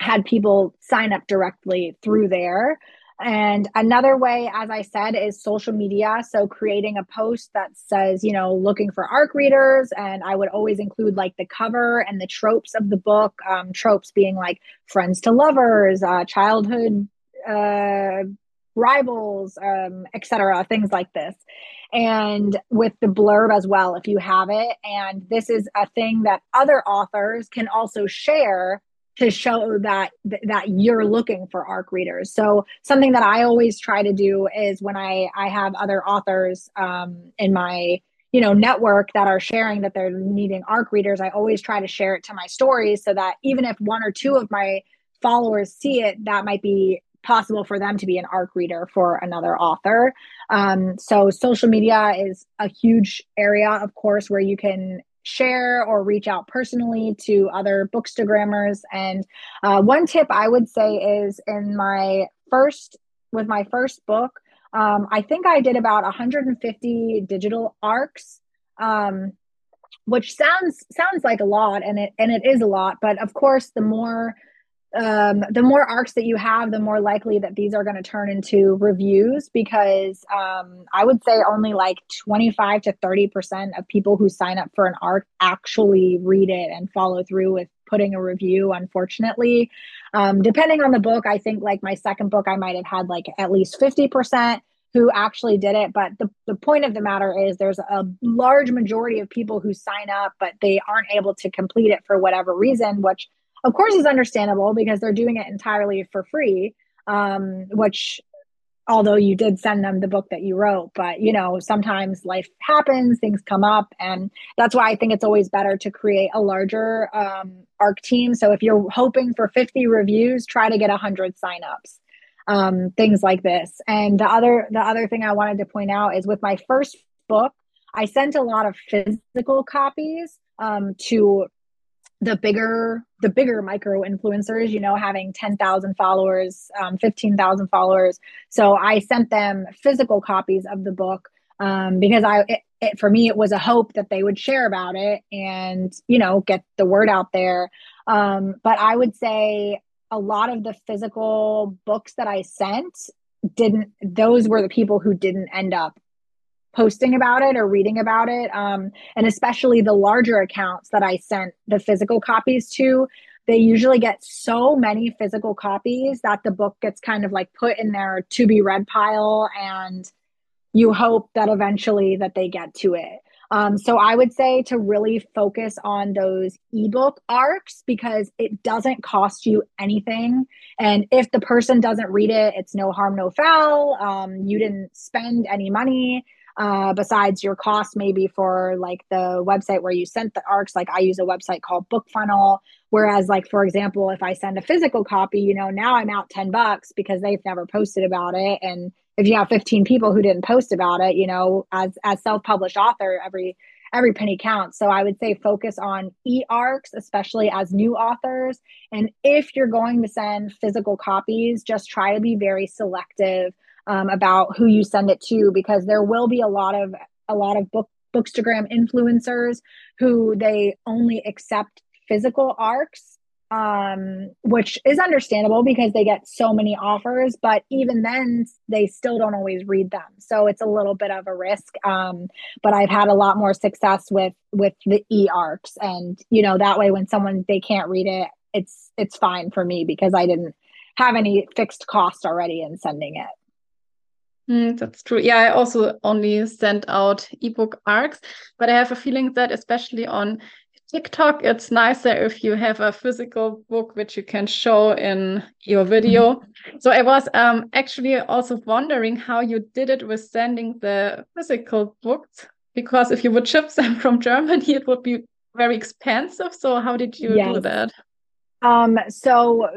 had people sign up directly through there. And another way, as I said, is social media. So creating a post that says, you know, looking for ARC readers. And I would always include like the cover and the tropes of the book, um, tropes being like friends to lovers, uh, childhood uh, rivals, um, etc., things like this. And with the blurb as well, if you have it. And this is a thing that other authors can also share to show that that you're looking for arc readers. So something that i always try to do is when i i have other authors um, in my you know network that are sharing that they're needing arc readers i always try to share it to my stories so that even if one or two of my followers see it that might be possible for them to be an arc reader for another author. Um, so social media is a huge area of course where you can share or reach out personally to other bookstagrammers. And uh, one tip I would say is in my first, with my first book, um, I think I did about 150 digital arcs. Um, which sounds sounds like a lot and it and it is a lot but of course the more um, the more arcs that you have, the more likely that these are going to turn into reviews because um, I would say only like 25 to 30% of people who sign up for an arc actually read it and follow through with putting a review, unfortunately. Um, depending on the book, I think like my second book, I might have had like at least 50% who actually did it. But the, the point of the matter is there's a large majority of people who sign up, but they aren't able to complete it for whatever reason, which of course is understandable because they're doing it entirely for free um, which although you did send them the book that you wrote but you know sometimes life happens things come up and that's why i think it's always better to create a larger um, arc team. So if you're hoping for 50 reviews try to get 100 signups um, things like this. And the other the other thing i wanted to point out is with my first book i sent a lot of physical copies um, to the bigger the bigger micro influencers you know having 10,000 followers um, 15,000 followers. So i sent them physical copies of the book um, because i it, it, for me it was a hope that they would share about it and you know get the word out there. Um, but i would say a lot of the physical books that i sent didn't those were the people who didn't end up posting about it or reading about it. Um, and especially the larger accounts that I sent the physical copies to, they usually get so many physical copies that the book gets kind of like put in their to be read pile and you hope that eventually that they get to it. Um, so I would say to really focus on those ebook arcs because it doesn't cost you anything. And if the person doesn't read it, it's no harm, no foul. Um, you didn't spend any money uh, besides your cost maybe for like the website where you sent the arcs like i use a website called bookfunnel. Whereas like for example if i send a physical copy you know now i'm out 10 bucks because they've never posted about it. And if you have 15 people who didn't post about it you know as as self-published author every every penny counts. So i would say focus on e-arcs especially as new authors. And if you're going to send physical copies just try to be very selective um, about who you send it to because there will be a lot of a lot of book bookstagram influencers who they only accept physical arcs um, which is understandable because they get so many offers. But even then, they still don't always read them, so it's a little bit of a risk. Um, but I've had a lot more success with with the e arcs, and you know that way when someone they can't read it, it's it's fine for me because I didn't have any fixed cost already in sending it. Mm, that's true. Yeah, I also only send out ebook arcs, but I have a feeling that especially on TikTok, it's nicer if you have a physical book which you can show in your video. Mm -hmm. So I was um, actually also wondering how you did it with sending the physical books, because if you would ship them from Germany, it would be very expensive. So how did you yes. do that? Um, so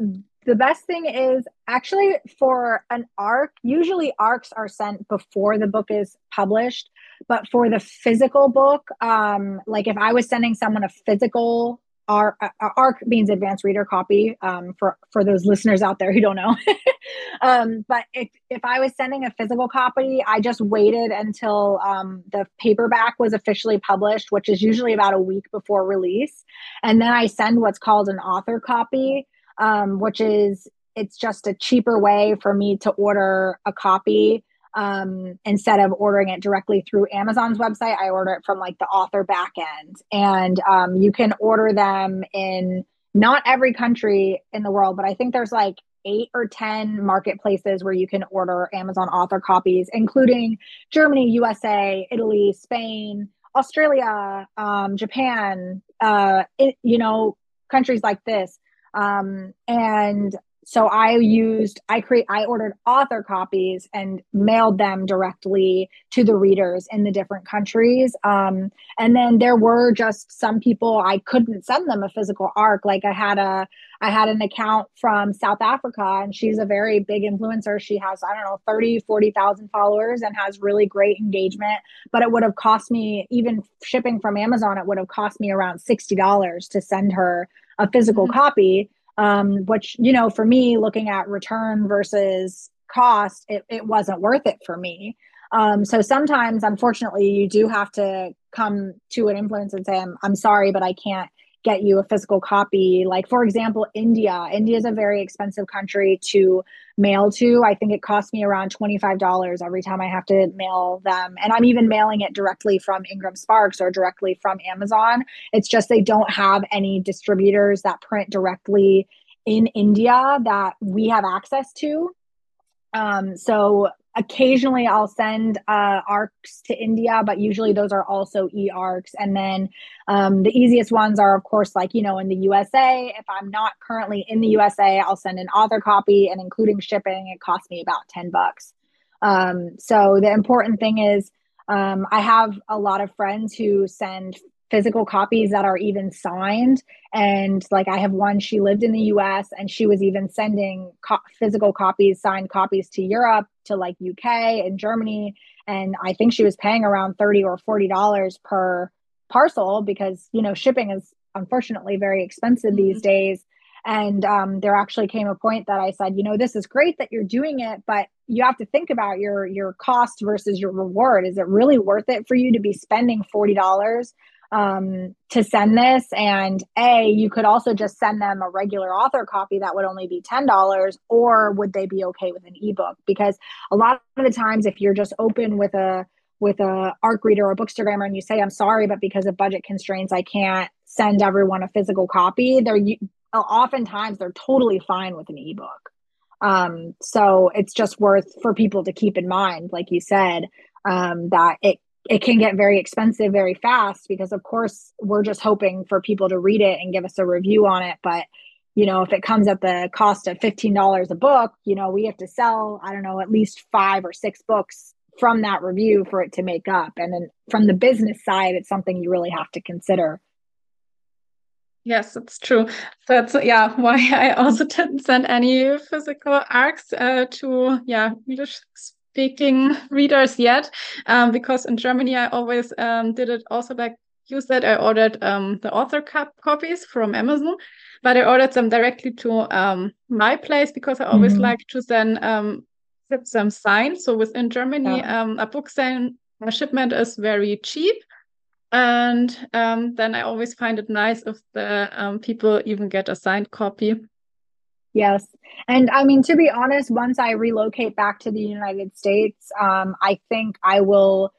the best thing is actually for an arc, usually arcs are sent before the book is published. But for the physical book, um, like if I was sending someone a physical arc, arc means advanced reader copy um, for for those listeners out there who don't know. um, but if if I was sending a physical copy, I just waited until um, the paperback was officially published, which is usually about a week before release, and then I send what's called an author copy um, which is it's just a cheaper way for me to order a copy um, instead of ordering it directly through Amazon's website. I order it from like the author backend, and um, you can order them in not every country in the world, but I think there's like eight or 10 marketplaces where you can order Amazon author copies, including Germany, USA, Italy, Spain, Australia, um, Japan, uh, it, you know, countries like this. Um, and so I used, I create, I ordered author copies and mailed them directly to the readers in the different countries. Um, and then there were just some people I couldn't send them a physical arc. Like I had a, I had an account from South Africa and she's a very big influencer. She has, I don't know, 30, 40,000 followers and has really great engagement. But it would have cost me, even shipping from Amazon, it would have cost me around $60 to send her a physical mm-hmm. copy um, which you know for me looking at return versus cost it, it wasn't worth it for me um, so sometimes unfortunately you do have to come to an influence and say I'm, I'm sorry but i can't get you a physical copy. Like, for example, India. India is a very expensive country to mail to. I think it costs me around $25 every time I have to mail them. And I'm even mailing it directly from Ingram Sparks or directly from Amazon. It's just they don't have any distributors that print directly in India that we have access to. Um, so occasionally I'll send uh, arcs to India, but usually those are also e arcs. And then um, the easiest ones are, of course, like, you know, in the USA. If I'm not currently in the USA, I'll send an author copy and including shipping, it costs me about 10 bucks. Um, so the important thing is, um, I have a lot of friends who send physical copies that are even signed. And like i have one she lived in the us and she was even sending co- physical copies signed copies to europe to like uk and germany. And i think she was paying around 30 or 40 dollars per parcel because you know shipping is unfortunately very expensive mm-hmm. these days. And um, there actually came a point that i said you know this is great that you're doing it but you have to think about your your cost versus your reward. Is it really worth it for you to be spending $40 um, to send this. And A, you could also just send them a regular author copy that would only be $10, or would they be okay with an ebook? Because a lot of the times, if you're just open with a with a arc reader or bookstagrammer and you say i'm sorry but because of budget constraints i can't send everyone a physical copy they're oftentimes they're totally fine with an ebook um, so it's just worth for people to keep in mind like you said um, that it it can get very expensive very fast because of course we're just hoping for people to read it and give us a review on it. But you know if it comes at the cost of $15 a book you know we have to sell i don't know at least five or six books from that review for it to make up. And then from the business side it's something you really have to consider. Yes, it's true. That's yeah why I also didn't send any physical arcs uh, to yeah English speaking readers yet, um, because in Germany I always um, did it also like you said. I ordered um, the author copies from Amazon, but I ordered them directly to um, my place because I always mm -hmm. like to then um, get them signed. So within Germany, yeah. Um, a book sign a shipment is very cheap. And um, then I always find it nice if the um, people even get a signed copy. Yes. And I mean, to be honest, once I relocate back to the United States, um, I think I will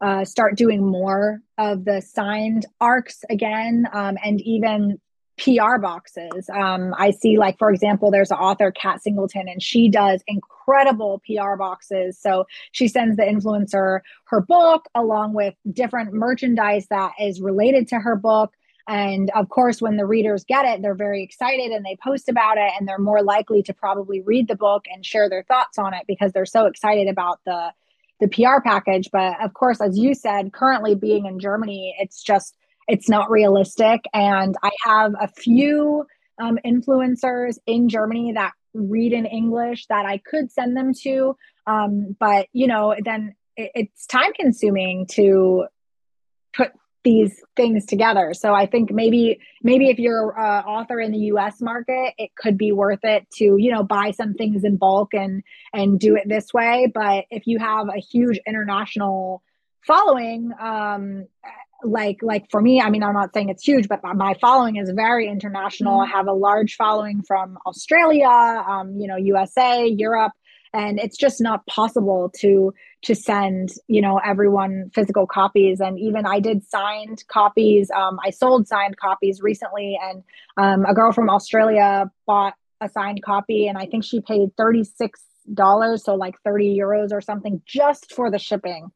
uh, start doing more of the signed arcs again um, and even PR boxes. Um, I see, like, for example, there's an author, Kat Singleton, and she does incredible PR boxes. So she sends the influencer her book along with different merchandise that is related to her book. And of course, when the readers get it, they're very excited and they post about it, and they're more likely to probably read the book and share their thoughts on it because they're so excited about the the PR package. But of course, as you said, currently being in Germany, it's just it's not realistic. And I have a few um, influencers in Germany that read in English that I could send them to. Um, but, you know, then it, it's time consuming to put these things together. So I think maybe maybe if you're an author in the US market, it could be worth it to, you know, buy some things in bulk and and do it this way, but if you have a huge international following um like like for me i mean i'm not saying it's huge but my following is very international mm-hmm. i have a large following from australia um, you know usa europe and it's just not possible to to send you know everyone physical copies. And even i did signed copies um, i sold signed copies recently and um, a girl from australia bought a signed copy and i think she paid 36 dollars so like 30 euros or something just for the shipping.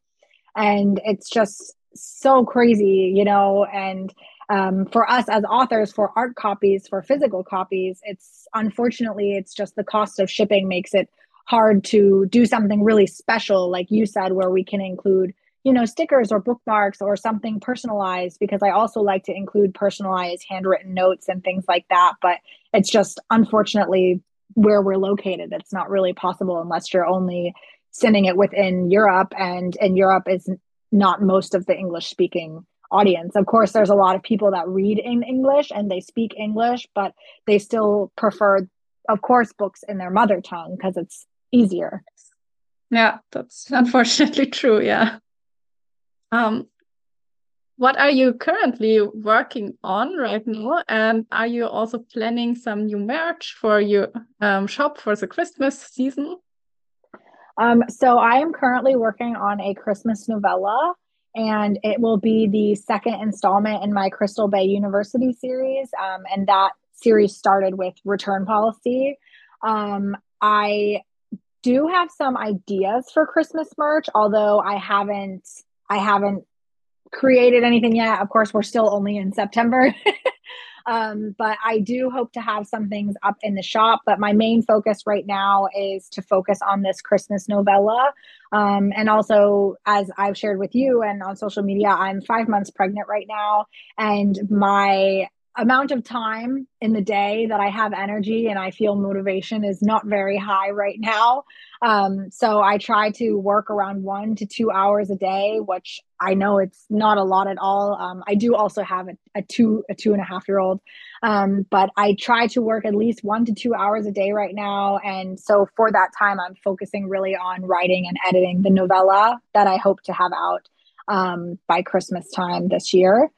And it's just so crazy, you know, and um, for us as authors for arc copies for physical copies it's unfortunately it's just the cost of shipping makes it hard to do something really special like you said where we can include you know stickers or bookmarks or something personalized because i also like to include personalized handwritten notes and things like that but it's just unfortunately where we're located it's not really possible unless you're only sending it within europe and and europe is not most of the English speaking audience. Of course, there's a lot of people that read in English and they speak English, but they still prefer, of course, books in their mother tongue because it's easier. Yeah, that's unfortunately true. Yeah. Um, what are you currently working on right now? And are you also planning some new merch for your um, shop for the Christmas season? Um, so I am currently working on a Christmas novella, and it will be the second installment in my Crystal Bay University series. Um, and that series started with return policy. Um, I do have some ideas for Christmas merch, although I haven't I haven't created anything yet. Of course, we're still only in September. Um, but I do hope to have some things up in the shop. But my main focus right now is to focus on this Christmas novella. Um, and also, as I've shared with you and on social media, I'm five months pregnant right now. And my amount of time in the day that I have energy and I feel motivation is not very high right now. Um, so I try to work around one to two hours a day, which I know it's not a lot at all. Um, I do also have a, a, two a two and a half year old, um, but I try to work at least one to two hours a day right now. And so for that time, I'm focusing really on writing and editing the novella that I hope to have out um, by Christmas time this year.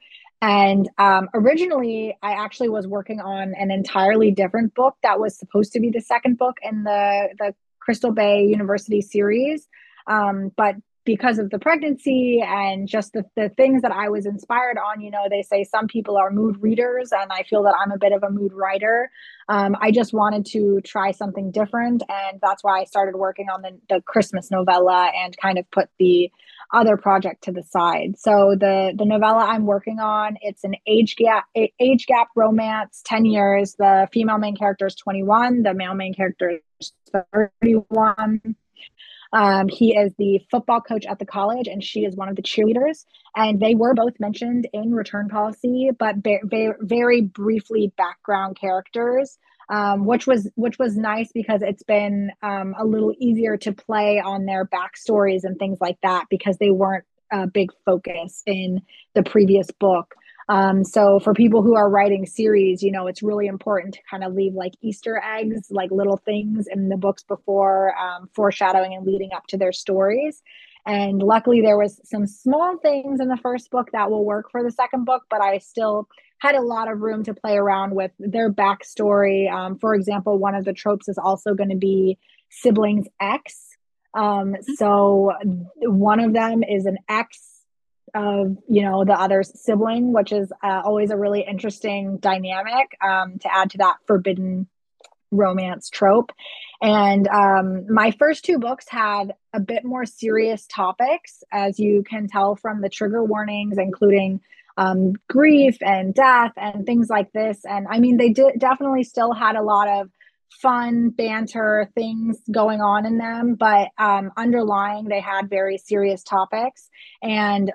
And um, originally, I actually was working on an entirely different book that was supposed to be the second book in the the Crystal Bay University series. Um, but because of the pregnancy and just the, the things that I was inspired on, you know, they say some people are mood readers, and I feel that I'm a bit of a mood writer. Um, I just wanted to try something different, and that's why I started working on the, the Christmas novella and kind of put the other project to the side. So the the novella I'm working on, it's an age gap age gap romance, 10 years. The female main character is 21, the male main character is 31. Um, he is the football coach at the college, and she is one of the cheerleaders. And they were both mentioned in return policy, but very, very briefly background characters um, which was which was nice because it's been um, a little easier to play on their backstories and things like that because they weren't a big focus in the previous book. Um, so for people who are writing series, you know, it's really important to kind of leave like Easter eggs, like little things in the books before um, foreshadowing and leading up to their stories. And luckily, there was some small things in the first book that will work for the second book, but I still had a lot of room to play around with their backstory. Um, for example, one of the tropes is also going to be siblings ex. Um, mm-hmm. so one of them is an ex of you know the other sibling, which is uh, always a really interesting dynamic um, to add to that forbidden romance trope. And um, my first two books had a bit more serious topics, as you can tell from the trigger warnings, including um, grief and death and things like this. And I mean, they did definitely still had a lot of fun banter things going on in them, but um, underlying, they had very serious topics. And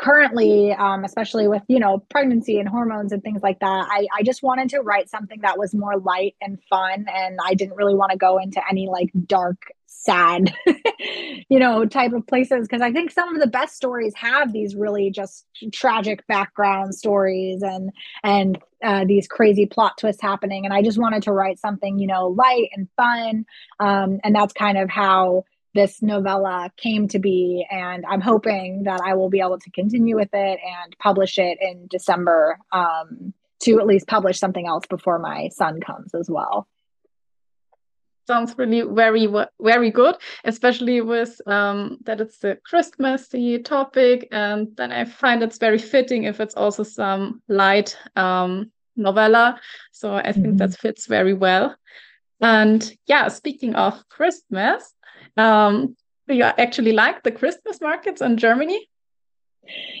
currently um, especially with you know pregnancy and hormones and things like that I, I just wanted to write something that was more light and fun and i didn't really want to go into any like dark sad you know type of places because i think some of the best stories have these really just tragic background stories and and uh, these crazy plot twists happening and i just wanted to write something you know light and fun um, and that's kind of how this novella came to be. And I'm hoping that I will be able to continue with it and publish it in December um, to at least publish something else before my son comes as well. Sounds really very very good, especially with um, that it's the Christmassy topic, and then I find it's very fitting if it's also some light um, novella. So I think mm -hmm. that fits very well. And yeah, speaking of Christmas, um, do you actually like the Christmas markets in Germany?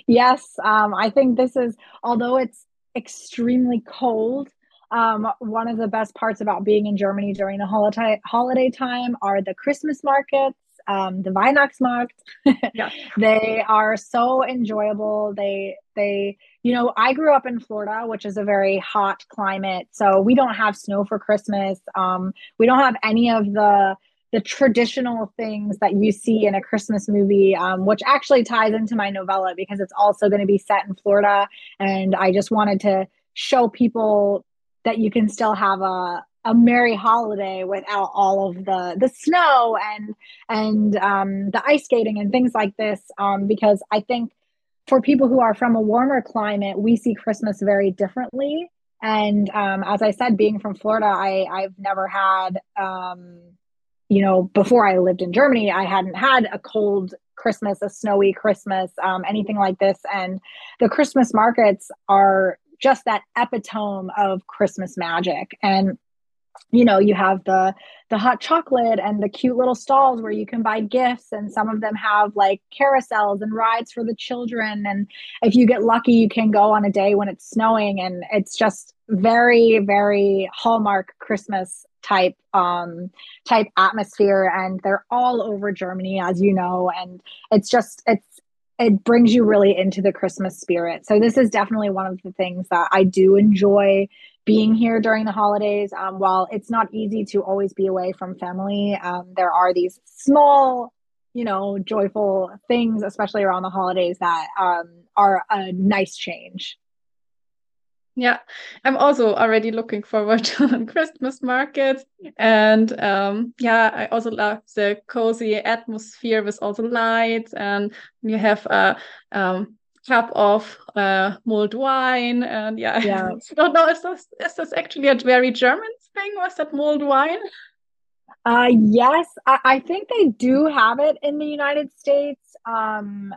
Yes, um, I think this is, although it's extremely cold, um, one of the best parts about being in Germany during the holiday holiday time are the Christmas markets, um, the Weihnachtsmarkt. yeah. They are so enjoyable. They they you know I grew up in Florida, which is a very hot climate, so we don't have snow for Christmas. Um, we don't have any of the the traditional things that you see in a Christmas movie, um, which actually ties into my novella because it's also going to be set in Florida. And I just wanted to show people that you can still have a, a merry holiday without all of the the snow and and um, the ice skating and things like this um, because I think for people who are from a warmer climate we see Christmas very differently and um, as I said being from Florida I I've never had um, you know, before I lived in Germany, I hadn't had a cold Christmas, a snowy Christmas, um, anything like this. And the Christmas markets are just that epitome of Christmas magic. And you know you have the the hot chocolate and the cute little stalls where you can buy gifts and some of them have like carousels and rides for the children. And if you get lucky you can go on a day when it's snowing and it's just very very hallmark christmas type um type atmosphere. And they're all over germany as you know. And it's just it's it brings you really into the christmas spirit. So this is definitely one of the things that i do enjoy being here during the holidays. Um, while it's not easy to always be away from family um, there are these small you know joyful things especially around the holidays that um, are a nice change yeah, I'm also already looking forward to Christmas markets. And um, yeah, I also love the cozy atmosphere with all the lights. And you have a um, cup of uh, mulled wine. And yeah, yeah. I don't know, is this, is this actually a very German thing? Was that mulled wine? Uh, yes, I, I think they do have it in the United States. Um,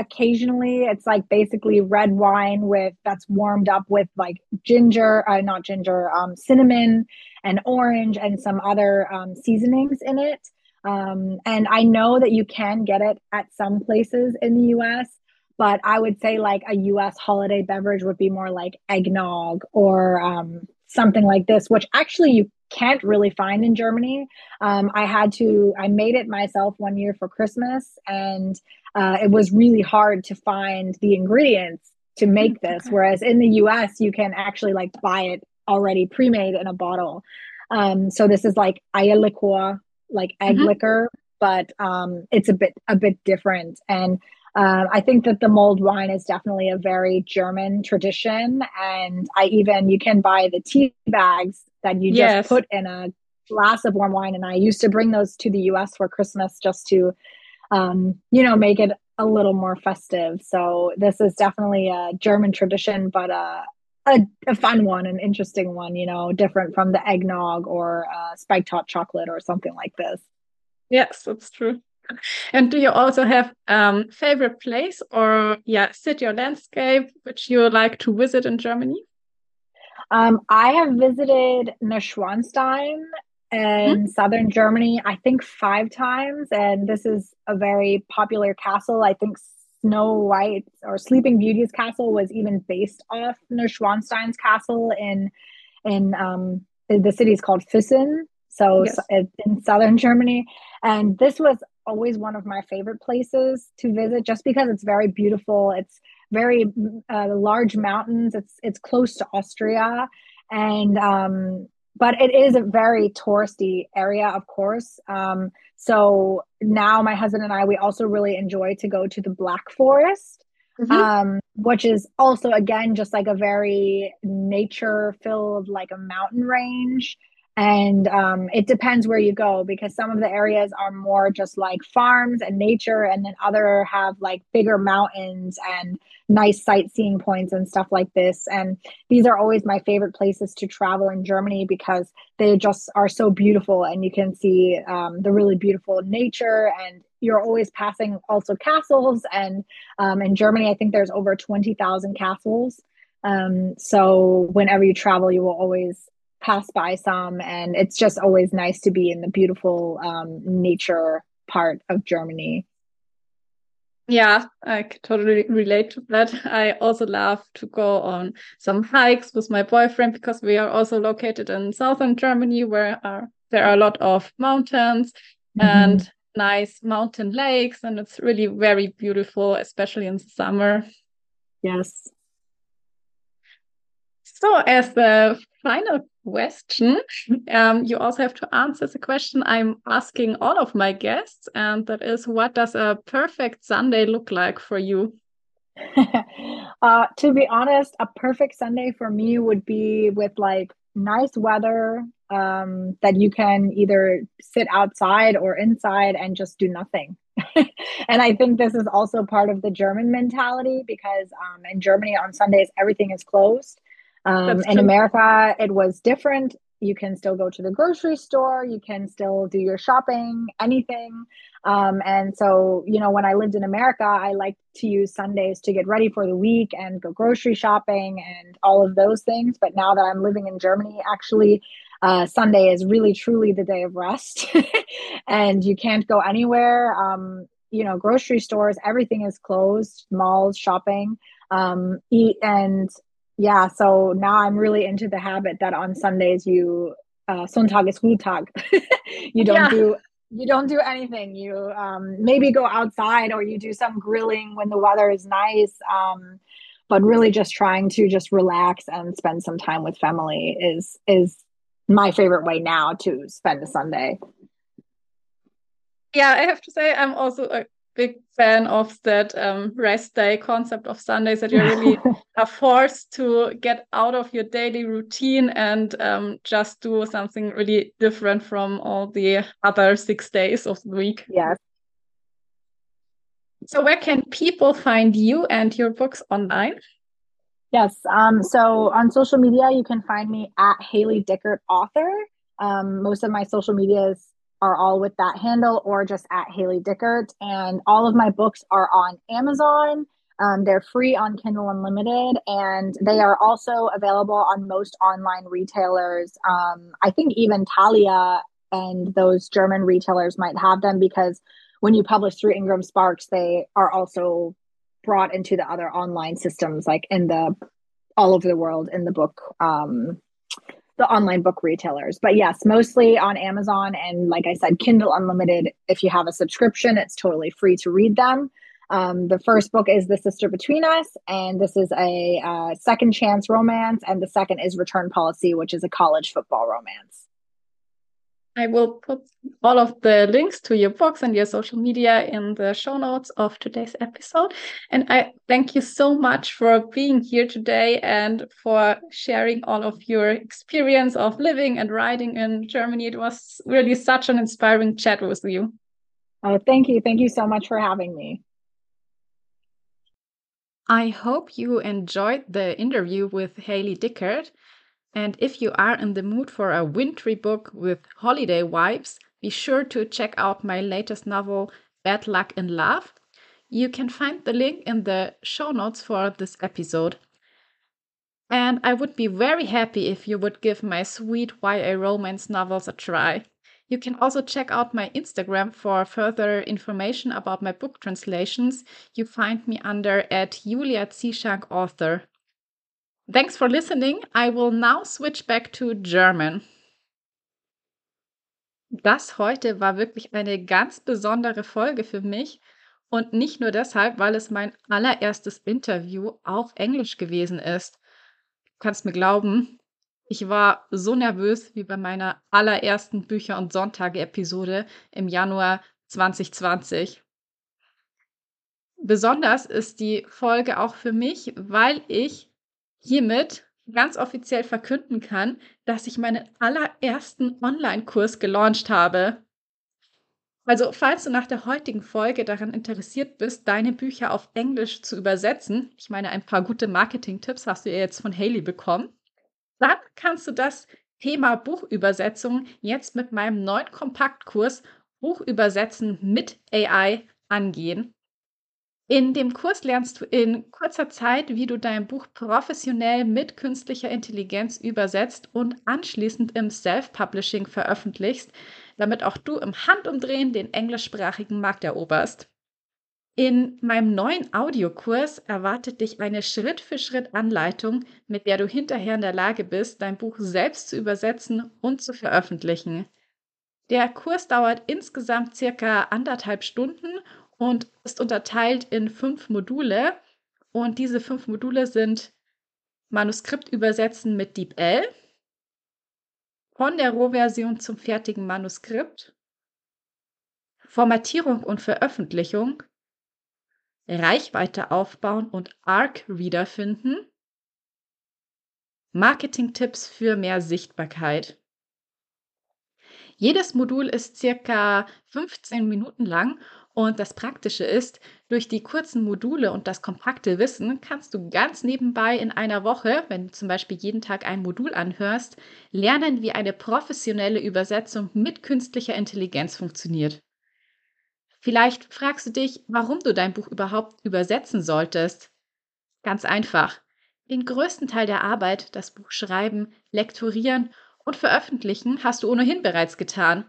occasionally it's like basically red wine with that's warmed up with like ginger uh, not ginger um, cinnamon and orange and some other um, seasonings in it um, and i know that you can get it at some places in the us but i would say like a us holiday beverage would be more like eggnog or um, something like this which actually you can't really find in Germany. Um, I had to, I made it myself one year for Christmas, and uh, it was really hard to find the ingredients to make this. Whereas in the US, you can actually like buy it already pre made in a bottle. Um, so this is like Eierlikör, like egg mm-hmm. liquor, but um, it's a bit a bit different. And uh, I think that the mulled wine is definitely a very German tradition, and I even you can buy the tea bags that you yes. just put in a glass of warm wine. And I used to bring those to the US for Christmas just to um, you know, make it a little more festive. So this is definitely a German tradition, but a, a, a fun one, an interesting one, you know, different from the eggnog or uh, spiked hot chocolate or something like this. Yes, that's true. And do you also have um favorite place or yeah, city or landscape which you like to visit in Germany? Um, I have visited Neuschwanstein in mm-hmm. southern Germany, I think five times, and this is a very popular castle. I think Snow White or Sleeping Beauty's castle was even based off Neuschwanstein's castle in in um, the city is called Füssen, so yes. in southern Germany. And this was always one of my favorite places to visit, just because it's very beautiful. It's very uh, large mountains. It's it's close to Austria, and um, but it is a very touristy area, of course. Um, so now my husband and I we also really enjoy to go to the Black Forest, mm-hmm. um, which is also again just like a very nature filled like a mountain range and um, it depends where you go because some of the areas are more just like farms and nature and then other have like bigger mountains and nice sightseeing points and stuff like this. And these are always my favorite places to travel in germany because they just are so beautiful and you can see um, the really beautiful nature and you're always passing also castles. And um, in germany i think there's over 20000 castles. Um, so whenever you travel you will always pass by some and it's just always nice to be in the beautiful um, nature part of germany. Yeah i totally relate to that. I also love to go on some hikes with my boyfriend because we are also located in southern germany where are, there are a lot of mountains mm-hmm. and nice mountain lakes and it's really very beautiful especially in the summer. Yes. So as the final question. Um, you also have to answer the question I'm asking all of my guests, and that is what does a perfect Sunday look like for you? uh, to be honest, a perfect Sunday for me would be with like nice weather um, that you can either sit outside or inside and just do nothing. and I think this is also part of the German mentality because um, in Germany on Sundays, everything is closed. Um, in America, it was different. You can still go to the grocery store, you can still do your shopping, anything. Um, and so, you know, when I lived in America, I liked to use Sundays to get ready for the week and go grocery shopping and all of those things. But now that I'm living in Germany, actually, uh, Sunday is really truly the day of rest, and you can't go anywhere. Um, you know, grocery stores, everything is closed, malls, shopping. Um, eat, and yeah, so now I'm really into the habit that on Sundays you uh, Sonntag is Ruhetag. you don't yeah. do you don't do anything. You um, maybe go outside or you do some grilling when the weather is nice. Um, but really, just trying to just relax and spend some time with family is is my favorite way now to spend a Sunday. Yeah, I have to say I'm also a big fan of that um, rest day concept of Sundays that you really are forced to get out of your daily routine and um, just do something really different from all the other six days of the week. Yes. So, where can people find you and your books online? Yes. Um, so, on social media, you can find me at Hailey Dickert Author. Um, most of my social media is are all with that handle or just at Hailey Dickert. And all of my books are on Amazon. Um, they're free on Kindle Unlimited, and they are also available on most online retailers. Um, I think even Thalia and those German retailers might have them because when you publish through Ingram Sparks, they are also brought into the other online systems, like in the all over the world in the book um, the online book retailers. But yes, mostly on Amazon. And like I said, Kindle Unlimited. If you have a subscription, it's totally free to read them. Um, the first book is The Sister Between Us, and this is a uh, second chance romance. And the second is Return Policy, which is a college football romance. I will put all of the links to your books and your social media in the show notes of today's episode. And I thank you so much for being here today and for sharing all of your experience of living and writing in Germany. It was really such an inspiring chat with you. Oh, thank you. Thank you so much for having me. I hope you enjoyed the interview with Hailey Dickert. And if you are in the mood for a wintry book with holiday vibes, be sure to check out my latest novel, Bad Luck in Love. You can find the link in the show notes for this episode. And I would be very happy if you would give my sweet YA romance novels a try. You can also check out my Instagram for further information about my book translations. You find me under at Julia Zieschang author. Thanks for listening. I will now switch back to German. Das heute war wirklich eine ganz besondere Folge für mich und nicht nur deshalb, weil es mein allererstes Interview auf Englisch gewesen ist. Du kannst mir glauben, ich war so nervös wie bei meiner allerersten Bücher- und Sonntage-Episode im Januar 2020. Besonders ist die Folge auch für mich, weil ich hiermit ganz offiziell verkünden kann, dass ich meinen allerersten Online-Kurs gelauncht habe. Also, falls du nach der heutigen Folge daran interessiert bist, deine Bücher auf Englisch zu übersetzen, ich meine, ein paar gute Marketing-Tipps hast du ja jetzt von Haley bekommen, dann kannst du das Thema Buchübersetzung jetzt mit meinem neuen Kompaktkurs Buchübersetzen mit AI angehen. In dem Kurs lernst du in kurzer Zeit, wie du dein Buch professionell mit künstlicher Intelligenz übersetzt und anschließend im Self-Publishing veröffentlichst, damit auch du im Handumdrehen den englischsprachigen Markt eroberst. In meinem neuen Audiokurs erwartet dich eine Schritt-für-Schritt-Anleitung, mit der du hinterher in der Lage bist, dein Buch selbst zu übersetzen und zu veröffentlichen. Der Kurs dauert insgesamt circa anderthalb Stunden und ist unterteilt in fünf Module. Und diese fünf Module sind Manuskript übersetzen mit DeepL, von der Rohversion zum fertigen Manuskript, Formatierung und Veröffentlichung, Reichweite aufbauen und ARC-Reader finden. Marketing-Tipps für mehr Sichtbarkeit. Jedes Modul ist circa 15 Minuten lang und das Praktische ist, durch die kurzen Module und das kompakte Wissen kannst du ganz nebenbei in einer Woche, wenn du zum Beispiel jeden Tag ein Modul anhörst, lernen, wie eine professionelle Übersetzung mit künstlicher Intelligenz funktioniert. Vielleicht fragst du dich, warum du dein Buch überhaupt übersetzen solltest. Ganz einfach. Den größten Teil der Arbeit, das Buch schreiben, lektorieren und veröffentlichen, hast du ohnehin bereits getan.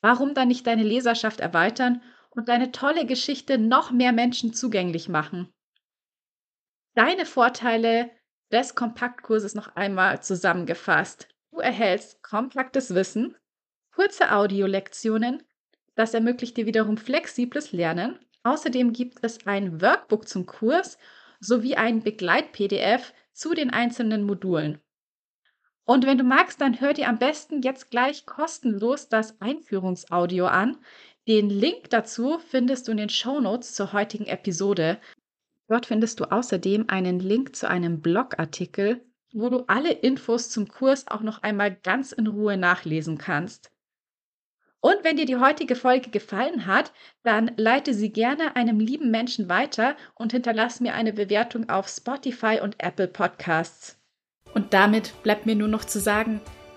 Warum dann nicht deine Leserschaft erweitern und deine tolle Geschichte noch mehr Menschen zugänglich machen? Deine Vorteile des Kompaktkurses noch einmal zusammengefasst. Du erhältst kompaktes Wissen, kurze Audiolektionen, das ermöglicht dir wiederum flexibles Lernen. Außerdem gibt es ein Workbook zum Kurs sowie ein Begleit-PDF zu den einzelnen Modulen. Und wenn du magst, dann hör dir am besten jetzt gleich kostenlos das Einführungsaudio an. Den Link dazu findest du in den Shownotes zur heutigen Episode. Dort findest du außerdem einen Link zu einem Blogartikel, wo du alle Infos zum Kurs auch noch einmal ganz in Ruhe nachlesen kannst. Und wenn dir die heutige Folge gefallen hat, dann leite sie gerne einem lieben Menschen weiter und hinterlass mir eine Bewertung auf Spotify und Apple Podcasts. Und damit bleibt mir nur noch zu sagen,